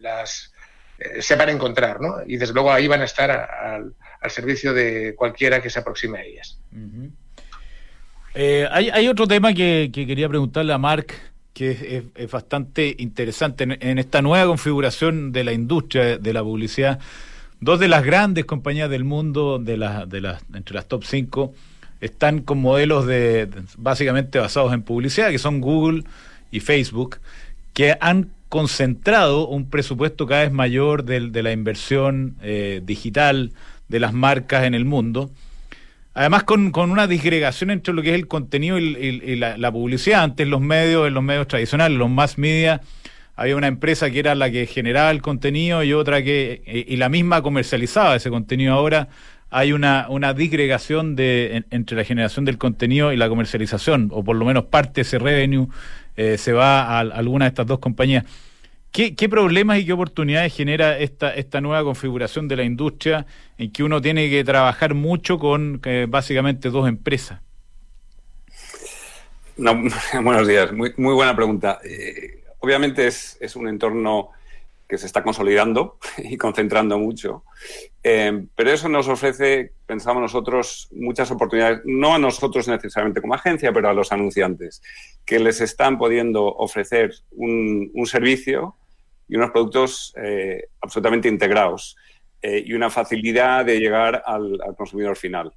las eh, sepan encontrar, ¿no? Y desde luego ahí van a estar al servicio de cualquiera que se aproxime a ellas. hay, hay, otro tema que, que, quería preguntarle a Marc que es, bastante interesante en, esta nueva configuración de la industria de la publicidad, dos de las grandes compañías del mundo, de las, de las, entre las top 5, están con modelos de, básicamente basados en publicidad, que son Google y Facebook, que han concentrado un presupuesto cada vez mayor de, de la inversión eh, digital de las marcas en el mundo. Además, con, una disgregación entre lo que es el contenido y, la, publicidad. Antes los medios, en los medios tradicionales, los mass media, había una empresa que era la que generaba el contenido y otra que, y la misma comercializaba ese contenido. Ahora hay una, una disgregación de, entre la generación del contenido y la comercialización, o por lo menos parte de ese revenue eh, se va a, alguna de estas dos compañías. ¿Qué, ¿Qué, problemas y qué oportunidades genera esta, esta nueva configuración de la industria en que uno tiene que trabajar mucho con eh, básicamente dos empresas? buenos días, muy, buena pregunta. Obviamente es, un entorno que se está consolidando y concentrando mucho, eh, pero eso nos ofrece, pensamos nosotros, muchas oportunidades, no a nosotros necesariamente como agencia, pero a los anunciantes, que les están pudiendo ofrecer un, servicio y unos productos eh, absolutamente integrados eh, y una facilidad de llegar al, al, consumidor final.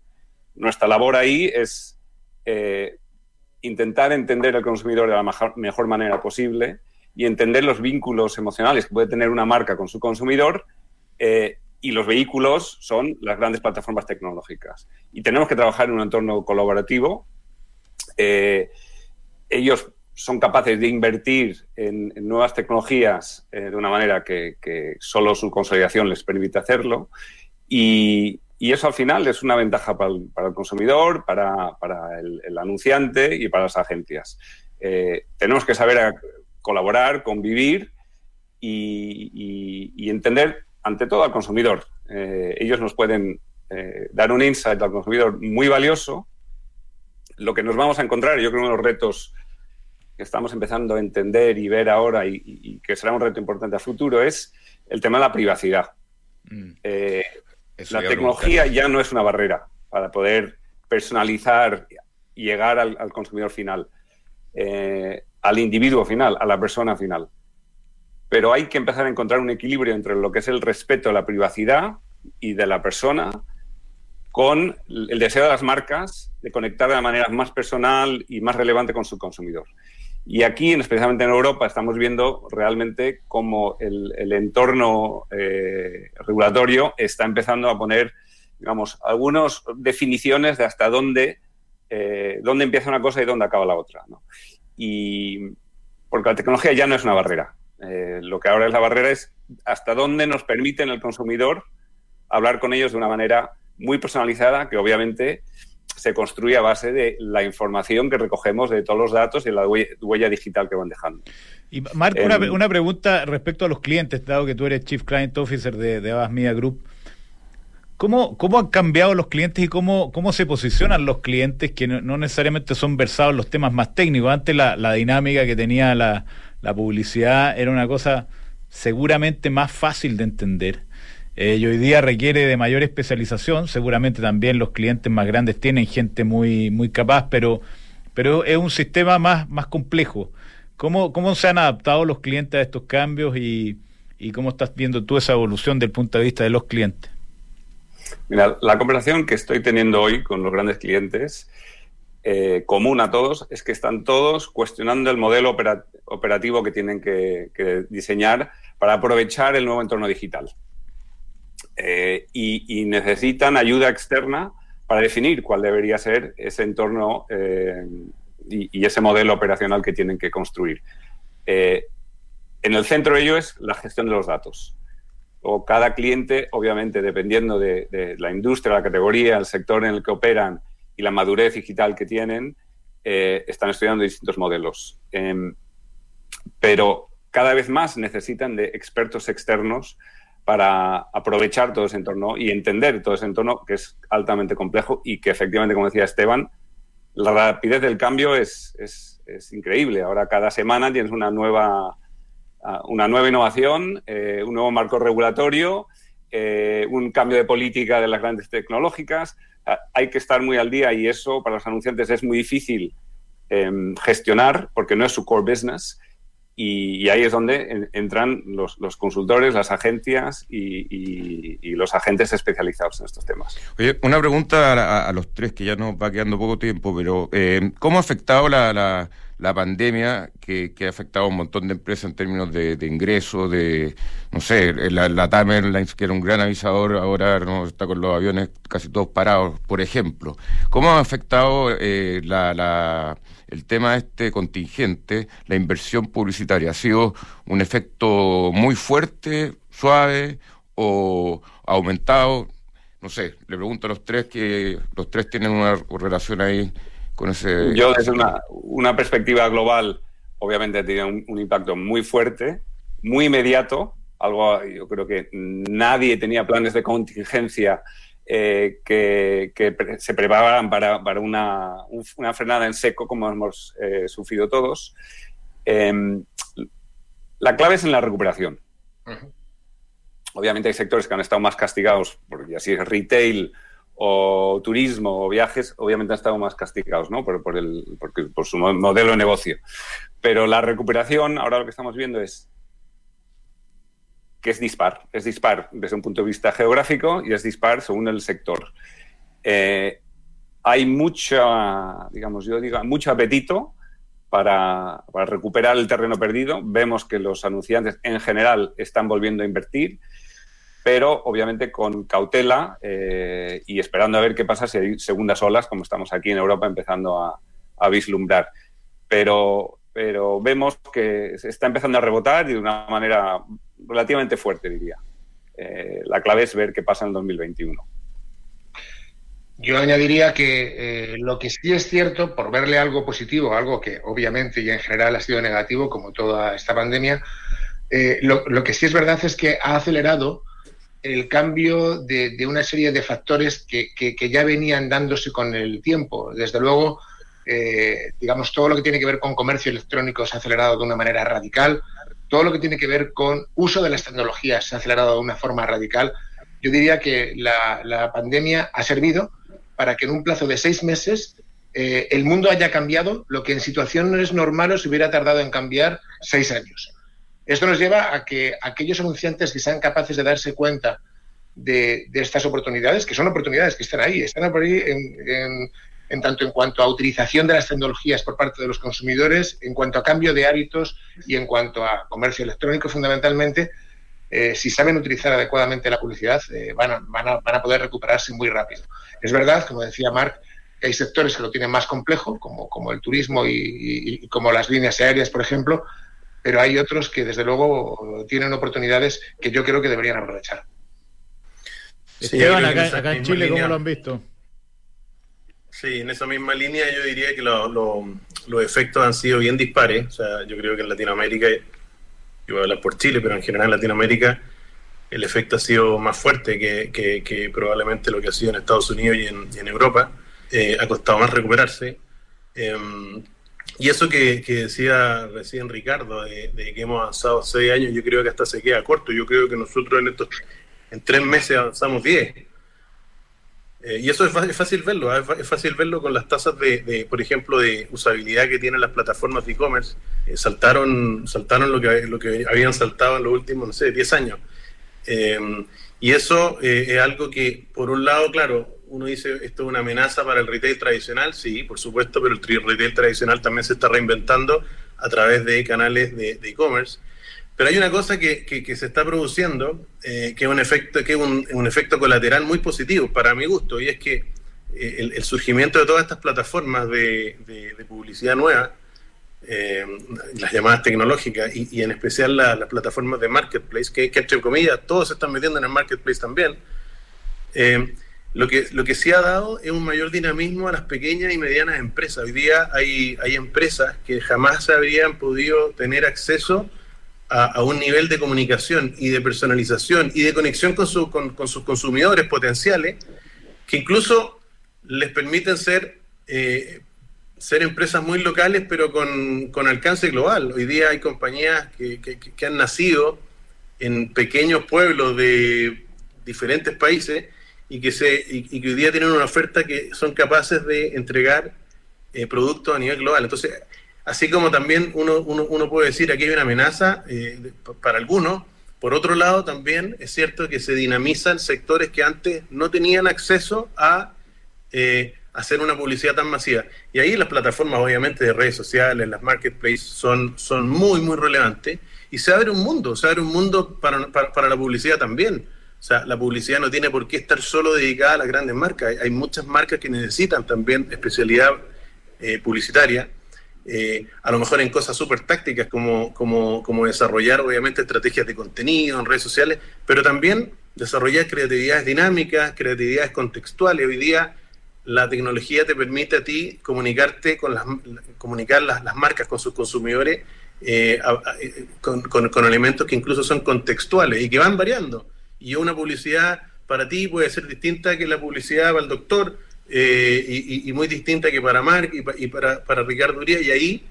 Nuestra labor ahí es intentar entender al consumidor de la mejor manera posible y entender los vínculos emocionales que puede tener una marca con su consumidor. Eh, y los vehículos son las grandes plataformas tecnológicas. Y tenemos que trabajar en un entorno colaborativo. Eh, ellos son capaces de invertir en, nuevas tecnologías eh, de una manera que, solo su consolidación les permite hacerlo. Y, eso al final es una ventaja para el, consumidor, para, el, anunciante y para las agencias. tenemos que saber colaborar, convivir y, entender ante todo al consumidor. Eh, ellos nos pueden eh, dar un insight al consumidor muy valioso. Lo que nos vamos a encontrar, yo creo que uno de los retos que estamos empezando a entender y ver ahora y, que será un reto importante a futuro es el tema de la privacidad. Mm. Eh, la tecnología ya no es una barrera para poder personalizar y llegar al, consumidor final al individuo final, a la persona final. Pero hay que empezar a encontrar un equilibrio entre lo que es el respeto a la privacidad y de la persona con el deseo de las marcas de conectar de la manera más personal y más relevante con su consumidor. Y aquí, especialmente en Europa, estamos viendo realmente cómo el, entorno eh, regulatorio está empezando a poner, digamos, algunas definiciones de hasta dónde, eh, dónde empieza una cosa y dónde acaba la otra. y porque la tecnología ya no es una barrera. Eh, lo que ahora es la barrera es hasta dónde nos permiten el consumidor hablar con ellos de una manera muy personalizada, que obviamente se construye a base de la información que recogemos de todos los datos y la huella, digital que van dejando. Y Marco, una, em, una, pregunta respecto a los clientes, dado que tú eres Chief Client Officer de, de Abbas Media Group. ¿Cómo, ¿Cómo han cambiado los clientes y cómo, cómo se posicionan los clientes que no, necesariamente son versados en los temas más técnicos? Antes la, la dinámica que tenía la, la, publicidad era una cosa seguramente más fácil de entender. Eh, y hoy día requiere de mayor especialización. Seguramente también los clientes más grandes tienen gente muy, muy capaz, pero, pero es un sistema más, más complejo. ¿Cómo, ¿Cómo se han adaptado los clientes a estos cambios y, cómo estás viendo tú esa evolución del punto de vista de los clientes? La conversación que estoy teniendo hoy con los grandes clientes, eh, común a todos, es que están todos cuestionando el modelo operativo que tienen que, diseñar para aprovechar el nuevo entorno digital. Eh, y, necesitan ayuda externa para definir cuál debería ser ese entorno eh, y, ese modelo operacional que tienen que construir. en el centro de ello es la gestión de los datos o cada cliente, obviamente, dependiendo de, la industria, la categoría, el sector en el que operan y la madurez digital que tienen, eh, están estudiando distintos modelos. Em, pero cada vez más necesitan de expertos externos para aprovechar todo ese entorno y entender todo ese entorno que es altamente complejo y que efectivamente, como decía Esteban, la rapidez del cambio es, es increíble. Ahora cada semana tienes una nueva una nueva innovación, eh, un nuevo marco regulatorio, eh, un cambio de política de las grandes tecnológicas. hay que estar muy al día y eso para los anunciantes es muy difícil em, gestionar porque no es su core business. Y, ahí es donde entran los, consultores, las agencias y, los agentes especializados en estos temas. Oye, una pregunta a, los tres, que ya nos va quedando poco tiempo, pero eh, ¿cómo ha afectado la, pandemia que, ha afectado a un montón de empresas en términos de, ingresos, de, no sé, la, la TAM que era un gran avisador, ahora no está con los aviones casi todos parados, por ejemplo. ¿Cómo ha afectado eh, la el tema este contingente, la inversión publicitaria, ¿ha sido un efecto muy fuerte, suave o aumentado? No sé, le pregunto a los tres que los tres tienen una relación ahí con ese... Yo desde una, perspectiva global, obviamente ha tenido un, impacto muy fuerte, muy inmediato, algo yo creo que nadie tenía planes de contingencia eh, que, se prepararan para, una, frenada en seco, como hemos eh, sufrido todos. Em, la clave es en la recuperación. Obviamente hay sectores que han estado más castigados, porque así es retail o turismo o viajes, obviamente han estado más castigados ¿no? por, por, el, por su modelo de negocio. Pero la recuperación, ahora lo que estamos viendo es que es dispar. Es dispar desde un punto de vista geográfico y es dispar según el sector. Eh, hay mucha, digamos, yo digo, mucho apetito para, recuperar el terreno perdido. Vemos que los anunciantes en general están volviendo a invertir, pero obviamente con cautela eh, y esperando a ver qué pasa si hay segundas olas, como estamos aquí en Europa empezando a, vislumbrar. Pero, pero vemos que se está empezando a rebotar y de una manera relativamente fuerte, diría. Eh, la clave es ver qué pasa en el 2021. Yo añadiría que eh, lo que sí es cierto, por verle algo positivo, algo que obviamente y en general ha sido negativo, como toda esta pandemia, lo, que sí es verdad es que ha acelerado el cambio de, una serie de factores que, ya venían dándose con el tiempo. Desde luego, digamos, todo lo que tiene que ver con comercio electrónico se ha acelerado de una manera radical todo lo que tiene que ver con uso de las tecnologías se ha acelerado de una forma radical. Yo diría que la, pandemia ha servido para que en un plazo de seis meses eh, el mundo haya cambiado lo que en situaciones normales hubiera tardado en cambiar seis años. Esto nos lleva a que aquellos anunciantes que sean capaces de darse cuenta de, estas oportunidades, que son oportunidades que están ahí, están por ahí en, tanto en cuanto a utilización de las tecnologías por parte de los consumidores, en cuanto a cambio de hábitos y en cuanto a comercio electrónico fundamentalmente, eh, si saben utilizar adecuadamente la publicidad, eh, van, a, van, a, van, a, poder recuperarse muy rápido. Es verdad, como decía Marc, hay sectores que lo tienen más complejo, como, como el turismo y, como las líneas aéreas, por ejemplo, pero hay otros que desde luego tienen oportunidades que yo creo que deberían aprovechar. Esteban, acá, en Chile, ¿cómo lo han visto? Sí, en esa misma línea yo diría que los efectos han sido bien dispares. O sea, yo creo que en Latinoamérica, yo voy a hablar por Chile, pero en general en Latinoamérica el efecto ha sido más fuerte que, probablemente lo que ha sido en Estados Unidos y en, Europa. Eh, ha costado más recuperarse. Em, y eso que, decía recién Ricardo, de, de, que hemos avanzado seis años, yo creo que hasta se queda corto. Yo creo que nosotros en estos en tres meses avanzamos diez. Eh, y eso es fácil, verlo, ¿ah? es fácil verlo con las tasas de, por ejemplo, de usabilidad que tienen las plataformas de e-commerce. Eh, saltaron saltaron lo que, lo que habían saltado en los últimos, no sé, 10 años. Eh, y eso es algo que, por un lado, claro, uno dice, esto es una amenaza para el retail tradicional, sí, por supuesto, pero el retail tradicional también se está reinventando a través de canales de e-commerce. Pero hay una cosa que, que, se está produciendo, eh, que es un efecto, que es un, efecto colateral muy positivo para mi gusto, y es que eh, el, surgimiento de todas estas plataformas de, publicidad nueva, eh, las llamadas tecnológicas, y, en especial las plataformas de marketplace, que, que, entre comillas todos se están metiendo en el marketplace también, lo que, lo que sí ha dado es un mayor dinamismo a las pequeñas y medianas empresas. Hoy día hay, hay empresas que jamás habrían podido tener acceso a, un nivel de comunicación y de personalización y de conexión con, su, con, sus consumidores potenciales que incluso les permiten ser, eh, ser empresas muy locales pero con, con, alcance global. Hoy día hay compañías que, que, han nacido en pequeños pueblos de diferentes países y que, se, y, que hoy día tienen una oferta que son capaces de entregar eh, productos a nivel global. Entonces, así como también uno, uno, puede decir aquí hay una amenaza eh, para algunos, por otro lado también es cierto que se dinamizan sectores que antes no tenían acceso a eh, hacer una publicidad tan masiva. Y ahí las plataformas obviamente de redes sociales, las marketplaces son, son muy, muy relevantes y se abre un mundo, se abre un mundo para, para la publicidad también sea, la publicidad no tiene por qué estar solo dedicada a las grandes marcas. Hay, muchas marcas que necesitan también especialidad eh, publicitaria, eh, a lo mejor en cosas súper tácticas como, como, como desarrollar obviamente estrategias de contenido en redes sociales, pero también desarrollar creatividades dinámicas, creatividades contextuales. Hoy día la tecnología te permite a ti comunicarte con las, comunicar las, marcas con sus consumidores eh, con, con, elementos que incluso son contextuales y que van variando y una publicidad para ti puede ser distinta que la publicidad para el doctor eh, y, muy distinta que para Mark y, para, para, Ricardo Urias. Y ahí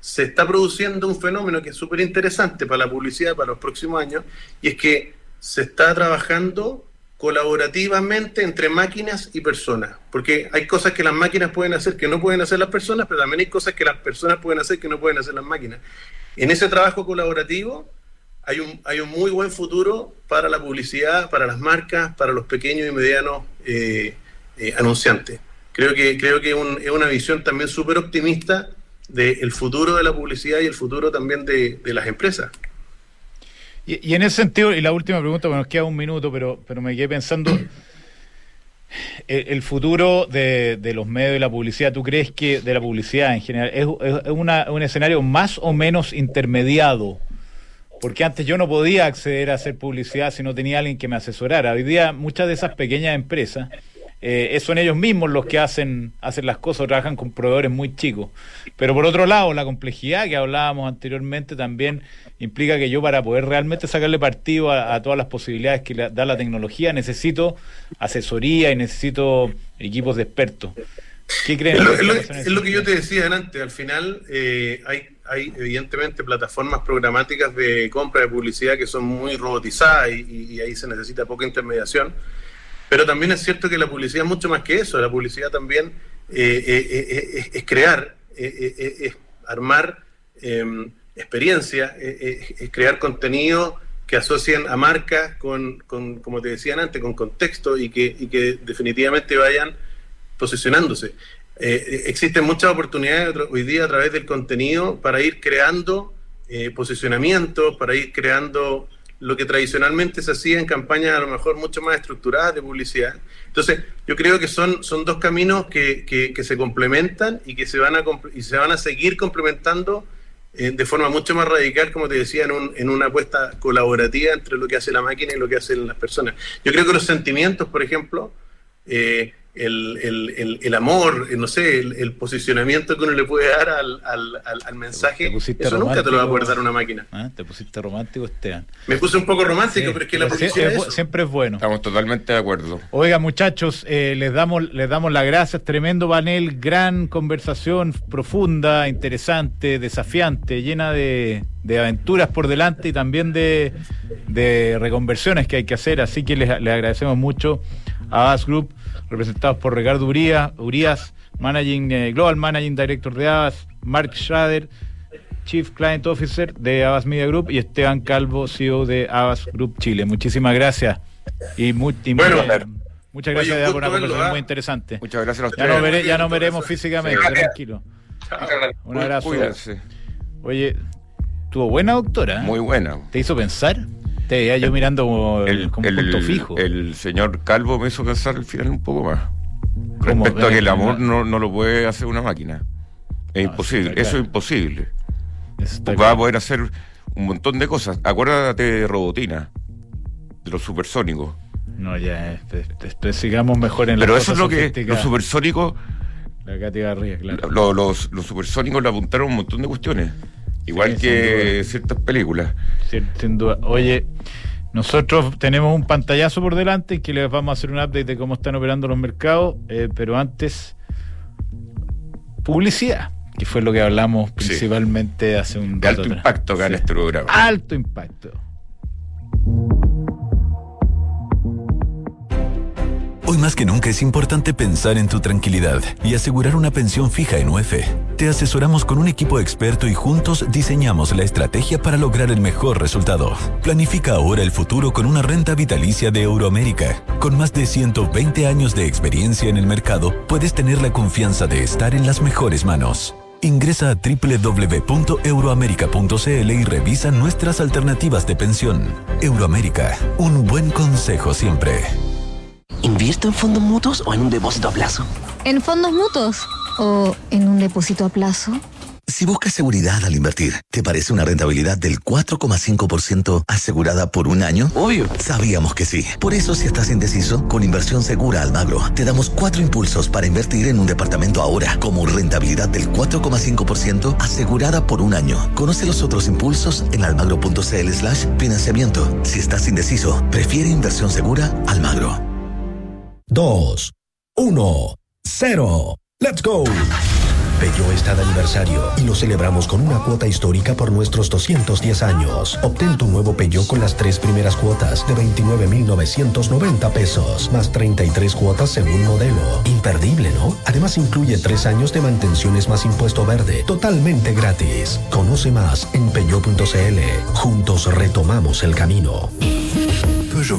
se está produciendo un fenómeno que es súper interesante para la publicidad para los próximos años y es que se está trabajando colaborativamente entre máquinas y personas, porque hay cosas que las máquinas pueden hacer que no pueden hacer las personas, pero también hay cosas que las personas pueden hacer que no pueden hacer las máquinas. En ese trabajo colaborativo, hay un, hay un muy buen futuro para la publicidad, para las marcas, para los pequeños y medianos eh, eh, anunciantes. Creo que, creo que es una visión también súper optimista del futuro de la publicidad y el futuro también de, las empresas. Y, en ese sentido, y la última pregunta, bueno, nos queda un minuto, pero, pero me quedé pensando, el, futuro de, los medios y la publicidad, ¿tú crees que de la publicidad en general es, es un escenario más o menos intermediado porque antes yo no podía acceder a hacer publicidad si no tenía alguien que me asesorara. Hoy día muchas de esas pequeñas empresas eh, son ellos mismos los que hacen, hacen las cosas, trabajan con proveedores muy chicos. Pero por otro lado, la complejidad que hablábamos anteriormente también implica que yo para poder realmente sacarle partido a, todas las posibilidades que da la tecnología necesito asesoría y necesito equipos de expertos. ¿Qué creen? Es lo, que yo te decía antes, al final eh, hay hay evidentemente plataformas programáticas de compra de publicidad que son muy robotizadas y, ahí se necesita poca intermediación. Pero también es cierto que la publicidad es mucho más que eso. La publicidad también eh, eh, eh, es, crear, es armar em, experiencia, es crear contenido que asocien a marcas con, como te decían antes, con contexto y que definitivamente vayan posicionándose. Eh, existen muchas oportunidades hoy día a través del contenido para ir creando eh, posicionamientos, para ir creando lo que tradicionalmente se hacía en campañas a lo mejor mucho más estructuradas de publicidad. Entonces, yo creo que son, son dos caminos que, que, se complementan y que se van a, y se van a seguir complementando eh, de forma mucho más radical, como te decía, en, un, en una apuesta colaborativa entre lo que hace la máquina y lo que hacen las personas. Yo creo que los sentimientos, por ejemplo, eh, el, el, el, amor, no sé, el, posicionamiento que uno le puede dar al, al, al mensaje, eso nunca te lo va a poder dar una máquina. ¿Ah? Te pusiste romántico, Esteban. Me puse un poco romántico, pero es que la publicidad siempre es bueno. Estamos totalmente de acuerdo. Oiga, muchachos, eh, les damos les damos las gracias, tremendo panel, gran conversación profunda, interesante, desafiante, llena de, de aventuras por delante y también de, de reconversiones que hay que hacer, así que les, les agradecemos mucho a As Group representados por Ricardo Urias, Managing, eh, Global Managing Director de Avas, Mark Schrader, Chief Client Officer de Avas Media Group y Esteban Calvo, CEO de Avas Group Chile. Muchísimas gracias y, muy, muchas gracias por una conversación ¿ah? muy interesante. Muchas gracias a ustedes. Ya, no ya nos veremos físicamente, tranquilo. Un abrazo. Oye, tuvo buena doctora. Muy buena. ¿Te hizo pensar? Te yo mirando como, el, punto fijo. El señor Calvo me hizo pensar al final un poco más. Respecto a que el amor no, no, lo puede hacer una máquina. Es imposible, eso, es imposible. Va a poder hacer un montón de cosas. Acuérdate de Robotina, de los supersónicos. No, ya, este, sigamos mejor en Pero eso es lo que los supersónicos. La claro. Los, los, supersónicos le apuntaron un montón de cuestiones. Igual que ciertas películas. sin duda. Oye, nosotros tenemos un pantallazo por delante que les vamos a hacer un update de cómo están operando los mercados, eh, pero antes, publicidad, que fue lo que hablamos principalmente hace un de alto impacto acá en este programa. Alto impacto. Hoy más que nunca es importante pensar en tu tranquilidad y asegurar una pensión fija en UF. Te asesoramos con un equipo experto y juntos diseñamos la estrategia para lograr el mejor resultado. Planifica ahora el futuro con una renta vitalicia de Euroamérica. Con más de 120 años de experiencia en el mercado, puedes tener la confianza de estar en las mejores manos. Ingresa a www.euroamerica.cl y revisa nuestras alternativas de pensión. Euroamérica, un buen consejo siempre. ¿Invierto en fondos mutuos o en un depósito a plazo? En fondos mutuos o en un depósito a plazo. Si buscas seguridad al invertir, ¿te parece una rentabilidad del 4,5% asegurada por un año? Obvio. Sabíamos que sí. Por eso, si estás indeciso, con Inversión Segura Almagro, te damos cuatro impulsos para invertir en un departamento ahora, como rentabilidad del 4,5% asegurada por un año. Conoce los otros impulsos en almagro.cl slash financiamiento. Si estás indeciso, prefiere Inversión Segura Almagro. 2, 1, 0. ¡Let's go! Peugeot está de aniversario y lo celebramos con una cuota histórica por nuestros 210 años. Obtén tu nuevo Peugeot con las tres primeras cuotas de 29,990 pesos, más 33 cuotas según modelo. Imperdible, ¿no? Además incluye tres años de mantenciones más impuesto verde, totalmente gratis. Conoce más en peugeot.cl. Juntos retomamos el camino. Peugeot.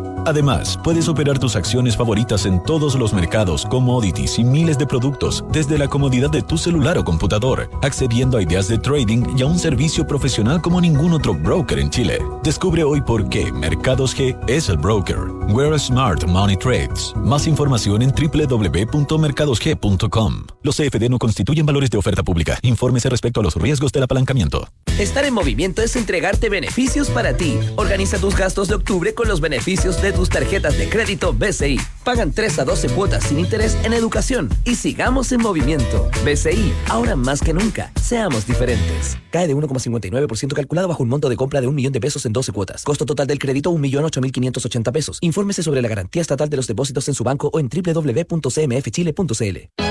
Además, puedes operar tus acciones favoritas en todos los mercados, commodities y miles de productos desde la comodidad de tu celular o computador, accediendo a ideas de trading y a un servicio profesional como ningún otro broker en Chile. Descubre hoy por qué Mercados G es el broker. Where Smart Money Trades. Más información en www.mercadosg.com. Los CFD no constituyen valores de oferta pública. Infórmese respecto a los riesgos del apalancamiento. Estar en movimiento es entregarte beneficios para ti. Organiza tus gastos de octubre con los beneficios de tus tarjetas de crédito BCI. Pagan 3 a 12 cuotas sin interés en educación y sigamos en movimiento. BCI, ahora más que nunca, seamos diferentes. Cae de 1,59% calculado bajo un monto de compra de un millón de pesos en 12 cuotas. Costo total del crédito 1.8580 pesos. Infórmese sobre la garantía estatal de los depósitos en su banco o en www.cmfchile.cl.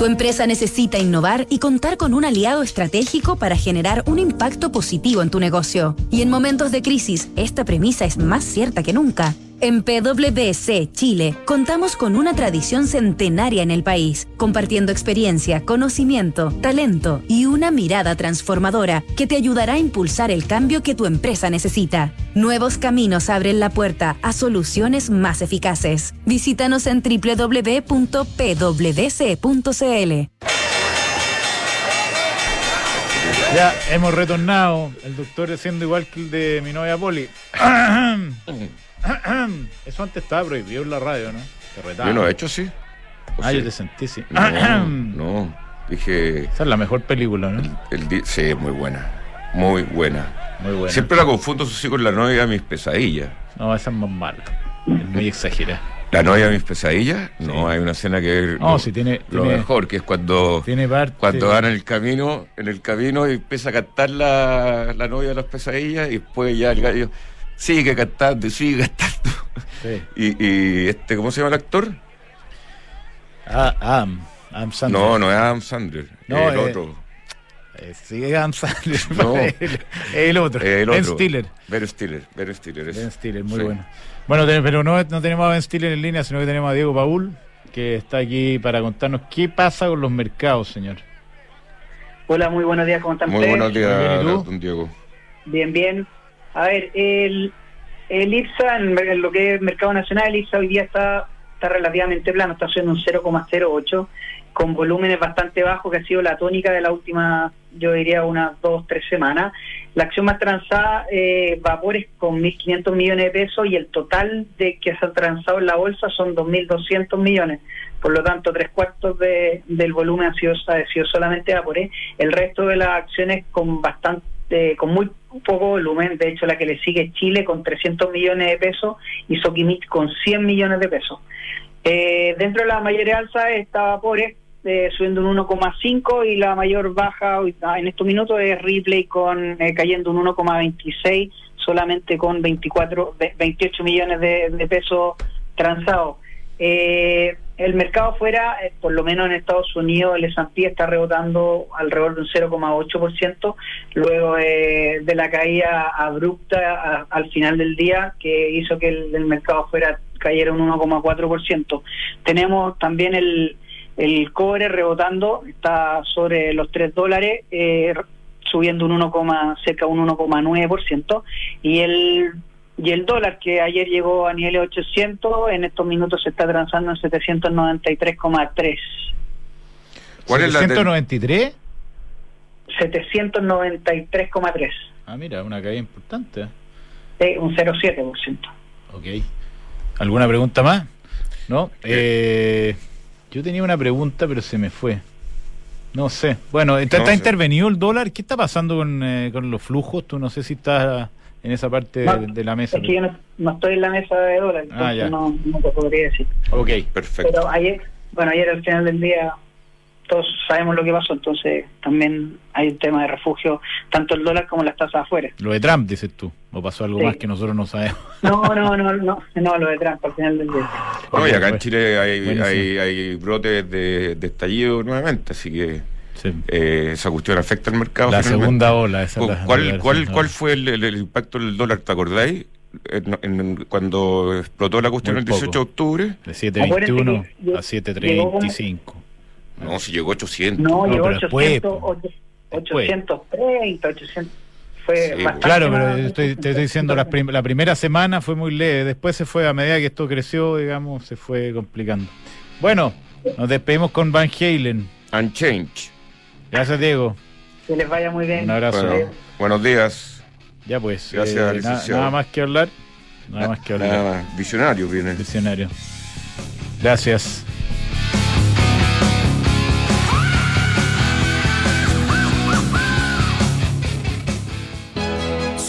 tu empresa necesita innovar y contar con un aliado estratégico para generar un impacto positivo en tu negocio. Y en momentos de crisis, esta premisa es más cierta que nunca. En PwC Chile contamos con una tradición centenaria en el país, compartiendo experiencia, conocimiento, talento y una mirada transformadora que te ayudará a impulsar el cambio que tu empresa necesita. Nuevos caminos abren la puerta a soluciones más eficaces. Visítanos en www.pwc.cl. Ya hemos retornado, el doctor siendo igual que el de mi novia Poli. Eso antes estaba prohibido en la radio, ¿no? Yo no he hecho sí. ah, yo te sentí, sí. No, dije. Esa es la mejor película, ¿no? El, sí, muy buena. Muy buena. Muy buena. Siempre la confundo sí con la novia de mis pesadillas. No, esa es más mala. Es muy exagerada. ¿La novia de mis pesadillas? No, hay una escena que es no, lo, tiene, lo mejor, que es cuando, tiene cuando van en el camino, en el camino y empieza a cantar la, la novia de las pesadillas y después ya el gallo sigue cantando, sigue cantando. Y, y, este, ¿cómo se llama el actor? Ah, Adam, Adam Sandler. No, no es Adam Sandler, no, el otro. Eh, sí, es Adam Sandler. No, el, otro. El ben Stiller. Ben Stiller, Ben Stiller. Ben Stiller, muy bueno. Bueno, pero no, no tenemos a Ben Stiller en línea, sino que tenemos a Diego Paul, que está aquí para contarnos qué pasa con los mercados, señor. Hola, muy buenos días, ¿cómo están Muy buenos días, don Diego. Bien, bien. A ver, el, el IPSA, en, lo que es mercado nacional, el IPSA hoy día está, está relativamente plano, está haciendo un 0,08 con volúmenes bastante bajos, que ha sido la tónica de la última yo diría unas dos, tres semanas. La acción más transada, eh, Vapores con 1.500 millones de pesos y el total de que se ha transado en la bolsa son 2.200 millones. Por lo tanto, tres cuartos de, del volumen ha sido, ha sido solamente Vapores. El resto de las acciones con bastante, con muy poco volumen. De hecho, la que le sigue Chile con 300 millones de pesos y Soquimich con 100 millones de pesos. Eh, dentro de la mayoría alza está Vapores eh, subiendo un 1,5 y la mayor baja en estos minutos es Ripley con eh, cayendo un 1,26 solamente con 24 28 millones de, pesos transados eh, el mercado afuera, por lo menos en Estados Unidos, el S&P está rebotando alrededor de un 0,8%, luego de la caída abrupta al final del día que hizo que el, mercado afuera cayera un 1,4%. Tenemos también el, el cobre rebotando, está sobre los 3 dólares, eh, subiendo un 1, cerca un 1,9%. Y el, y el dólar, que ayer llegó a niveles 800, en estos minutos se está transando en 793,3. ¿Cuál es la 793? 793,3. Ah, mira, una caída importante. Sí, un 0,7%. Ok. ¿Alguna pregunta más? ¿No? Eh, yo tenía una pregunta, pero se me fue. No sé. Bueno, ¿está, intervenido el dólar? ¿Qué está pasando con, eh, con, los flujos? Tú no sé si estás en esa parte de, la mesa. Es que yo no, estoy en la mesa de dólar, ah, entonces no, no, te podría decir. Ok, perfecto. Pero ayer, bueno, ayer al final del día todos sabemos lo que pasó, entonces también hay un tema de refugio, tanto el dólar como las tasas afuera. Lo de Trump, dices tú, o pasó algo más que nosotros no sabemos. No, no, no, no, no, lo de Trump al final del día. No, y acá en Chile hay, hay, hay, brotes de, de, estallido nuevamente, así que eh, esa cuestión afecta al mercado. La segunda ola, esa ¿Cuál, cuál, ¿Cuál fue el, impacto del dólar, te acordáis? cuando explotó la cuestión el 18 de octubre. De 7.21 a 7.35. No, si llegó a 800. No, llegó a 800, 830, 800. Fue bastante claro, pero estoy, te estoy diciendo, la, la, primera semana fue muy leve, después se fue, a medida que esto creció, digamos, se fue complicando. Bueno, nos despedimos con Van Halen. Unchange. Gracias, Diego. Que les vaya muy bien. Un abrazo. buenos días. Ya pues. Gracias, eh, nada más que hablar. Nada más que hablar. Nada Visionario viene. Visionario. Gracias.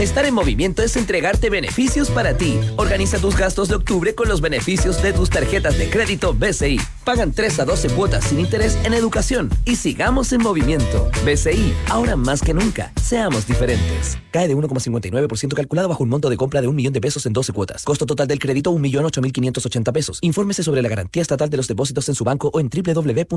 Estar en movimiento es entregarte beneficios para ti. Organiza tus gastos de octubre con los beneficios de tus tarjetas de crédito BCI. Pagan 3 a 12 cuotas sin interés en educación. Y sigamos en movimiento. BCI, ahora más que nunca. Seamos diferentes. Cae de 1,59% calculado bajo un monto de compra de un millón de pesos en 12 cuotas. Costo total del crédito 1.8580 pesos. Infórmese sobre la garantía estatal de los depósitos en su banco o en www.cmfchile.cl.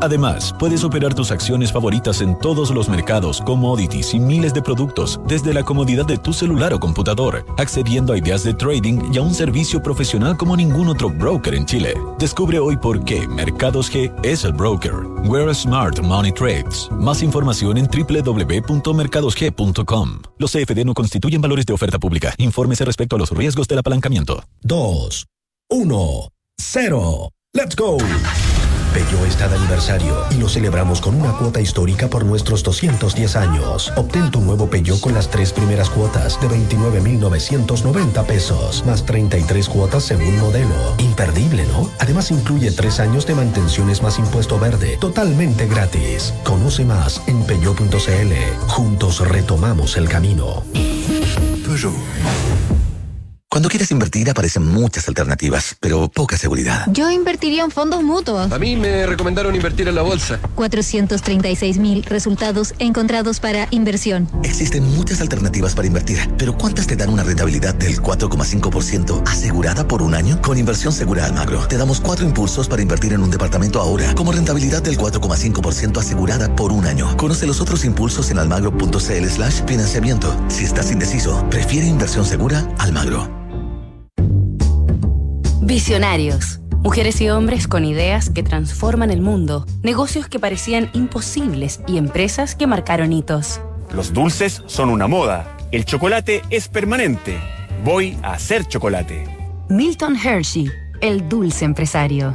Además, puedes operar tus acciones favoritas en todos los mercados, commodities y miles de productos desde la comodidad de tu celular o computador, accediendo a ideas de trading y a un servicio profesional como ningún otro broker en Chile. Descubre hoy por qué Mercados G es el broker. Where Smart Money Trades. Más información en www.mercadosg.com. Los CFD no constituyen valores de oferta pública. Infórmese respecto a los riesgos del apalancamiento. 2, 1, 0. Let's go. Peugeot está de aniversario y lo celebramos con una cuota histórica por nuestros 210 años. Obtén tu nuevo Peugeot con las tres primeras cuotas de 29,990 pesos, más 33 cuotas según modelo. Imperdible, ¿no? Además incluye tres años de mantenciones más impuesto verde, totalmente gratis. Conoce más en peugeot.cl. Juntos retomamos el camino. Peugeot. Cuando quieres invertir aparecen muchas alternativas, pero poca seguridad. Yo invertiría en fondos mutuos. A mí me recomendaron invertir en la bolsa. 436 mil resultados encontrados para inversión. Existen muchas alternativas para invertir, pero ¿cuántas te dan una rentabilidad del 4,5% asegurada por un año? Con Inversión Segura Almagro, te damos cuatro impulsos para invertir en un departamento ahora, como rentabilidad del 4,5% asegurada por un año. Conoce los otros impulsos en almagro.cl slash financiamiento. Si estás indeciso, prefiere Inversión Segura Almagro. Visionarios. Mujeres y hombres con ideas que transforman el mundo, negocios que parecían imposibles y empresas que marcaron hitos. Los dulces son una moda. El chocolate es permanente. Voy a hacer chocolate. Milton Hershey, el dulce empresario.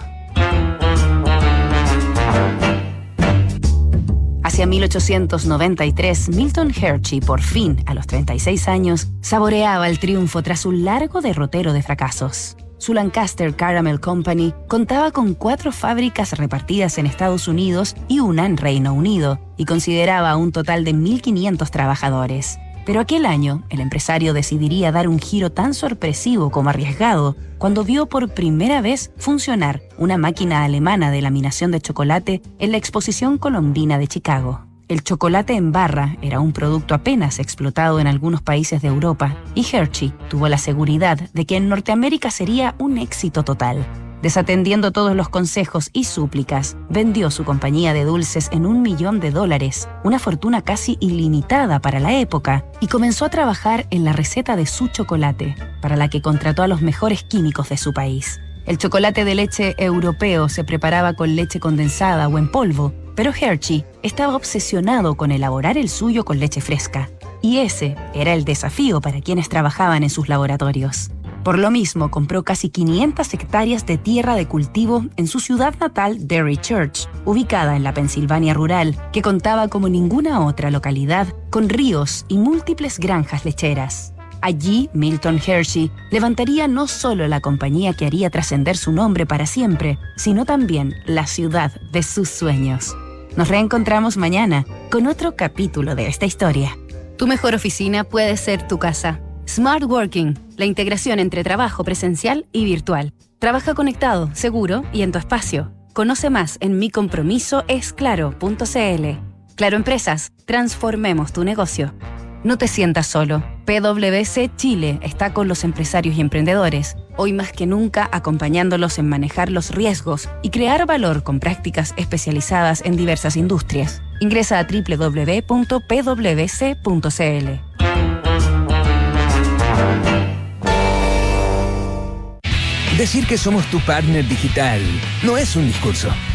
Hacia 1893, Milton Hershey, por fin, a los 36 años, saboreaba el triunfo tras un largo derrotero de fracasos. Su Lancaster Caramel Company contaba con cuatro fábricas repartidas en Estados Unidos y una en Reino Unido, y consideraba un total de 1.500 trabajadores. Pero aquel año, el empresario decidiría dar un giro tan sorpresivo como arriesgado cuando vio por primera vez funcionar una máquina alemana de laminación de chocolate en la exposición colombina de Chicago. El chocolate en barra era un producto apenas explotado en algunos países de Europa y Hershey tuvo la seguridad de que en Norteamérica sería un éxito total. Desatendiendo todos los consejos y súplicas, vendió su compañía de dulces en un millón de dólares, una fortuna casi ilimitada para la época, y comenzó a trabajar en la receta de su chocolate, para la que contrató a los mejores químicos de su país. El chocolate de leche europeo se preparaba con leche condensada o en polvo, pero Hershey estaba obsesionado con elaborar el suyo con leche fresca, y ese era el desafío para quienes trabajaban en sus laboratorios. Por lo mismo, compró casi 500 hectáreas de tierra de cultivo en su ciudad natal, Derry Church, ubicada en la Pensilvania rural, que contaba como ninguna otra localidad con ríos y múltiples granjas lecheras. Allí, Milton Hershey levantaría no solo la compañía que haría trascender su nombre para siempre, sino también la ciudad de sus sueños. Nos reencontramos mañana con otro capítulo de esta historia. Tu mejor oficina puede ser tu casa. Smart Working, la integración entre trabajo presencial y virtual. Trabaja conectado, seguro y en tu espacio. Conoce más en micompromisoesclaro.cl. Claro Empresas, transformemos tu negocio. No te sientas solo. PwC Chile está con los empresarios y emprendedores, hoy más que nunca acompañándolos en manejar los riesgos y crear valor con prácticas especializadas en diversas industrias. Ingresa a www.pwc.cl. Decir que somos tu partner digital no es un discurso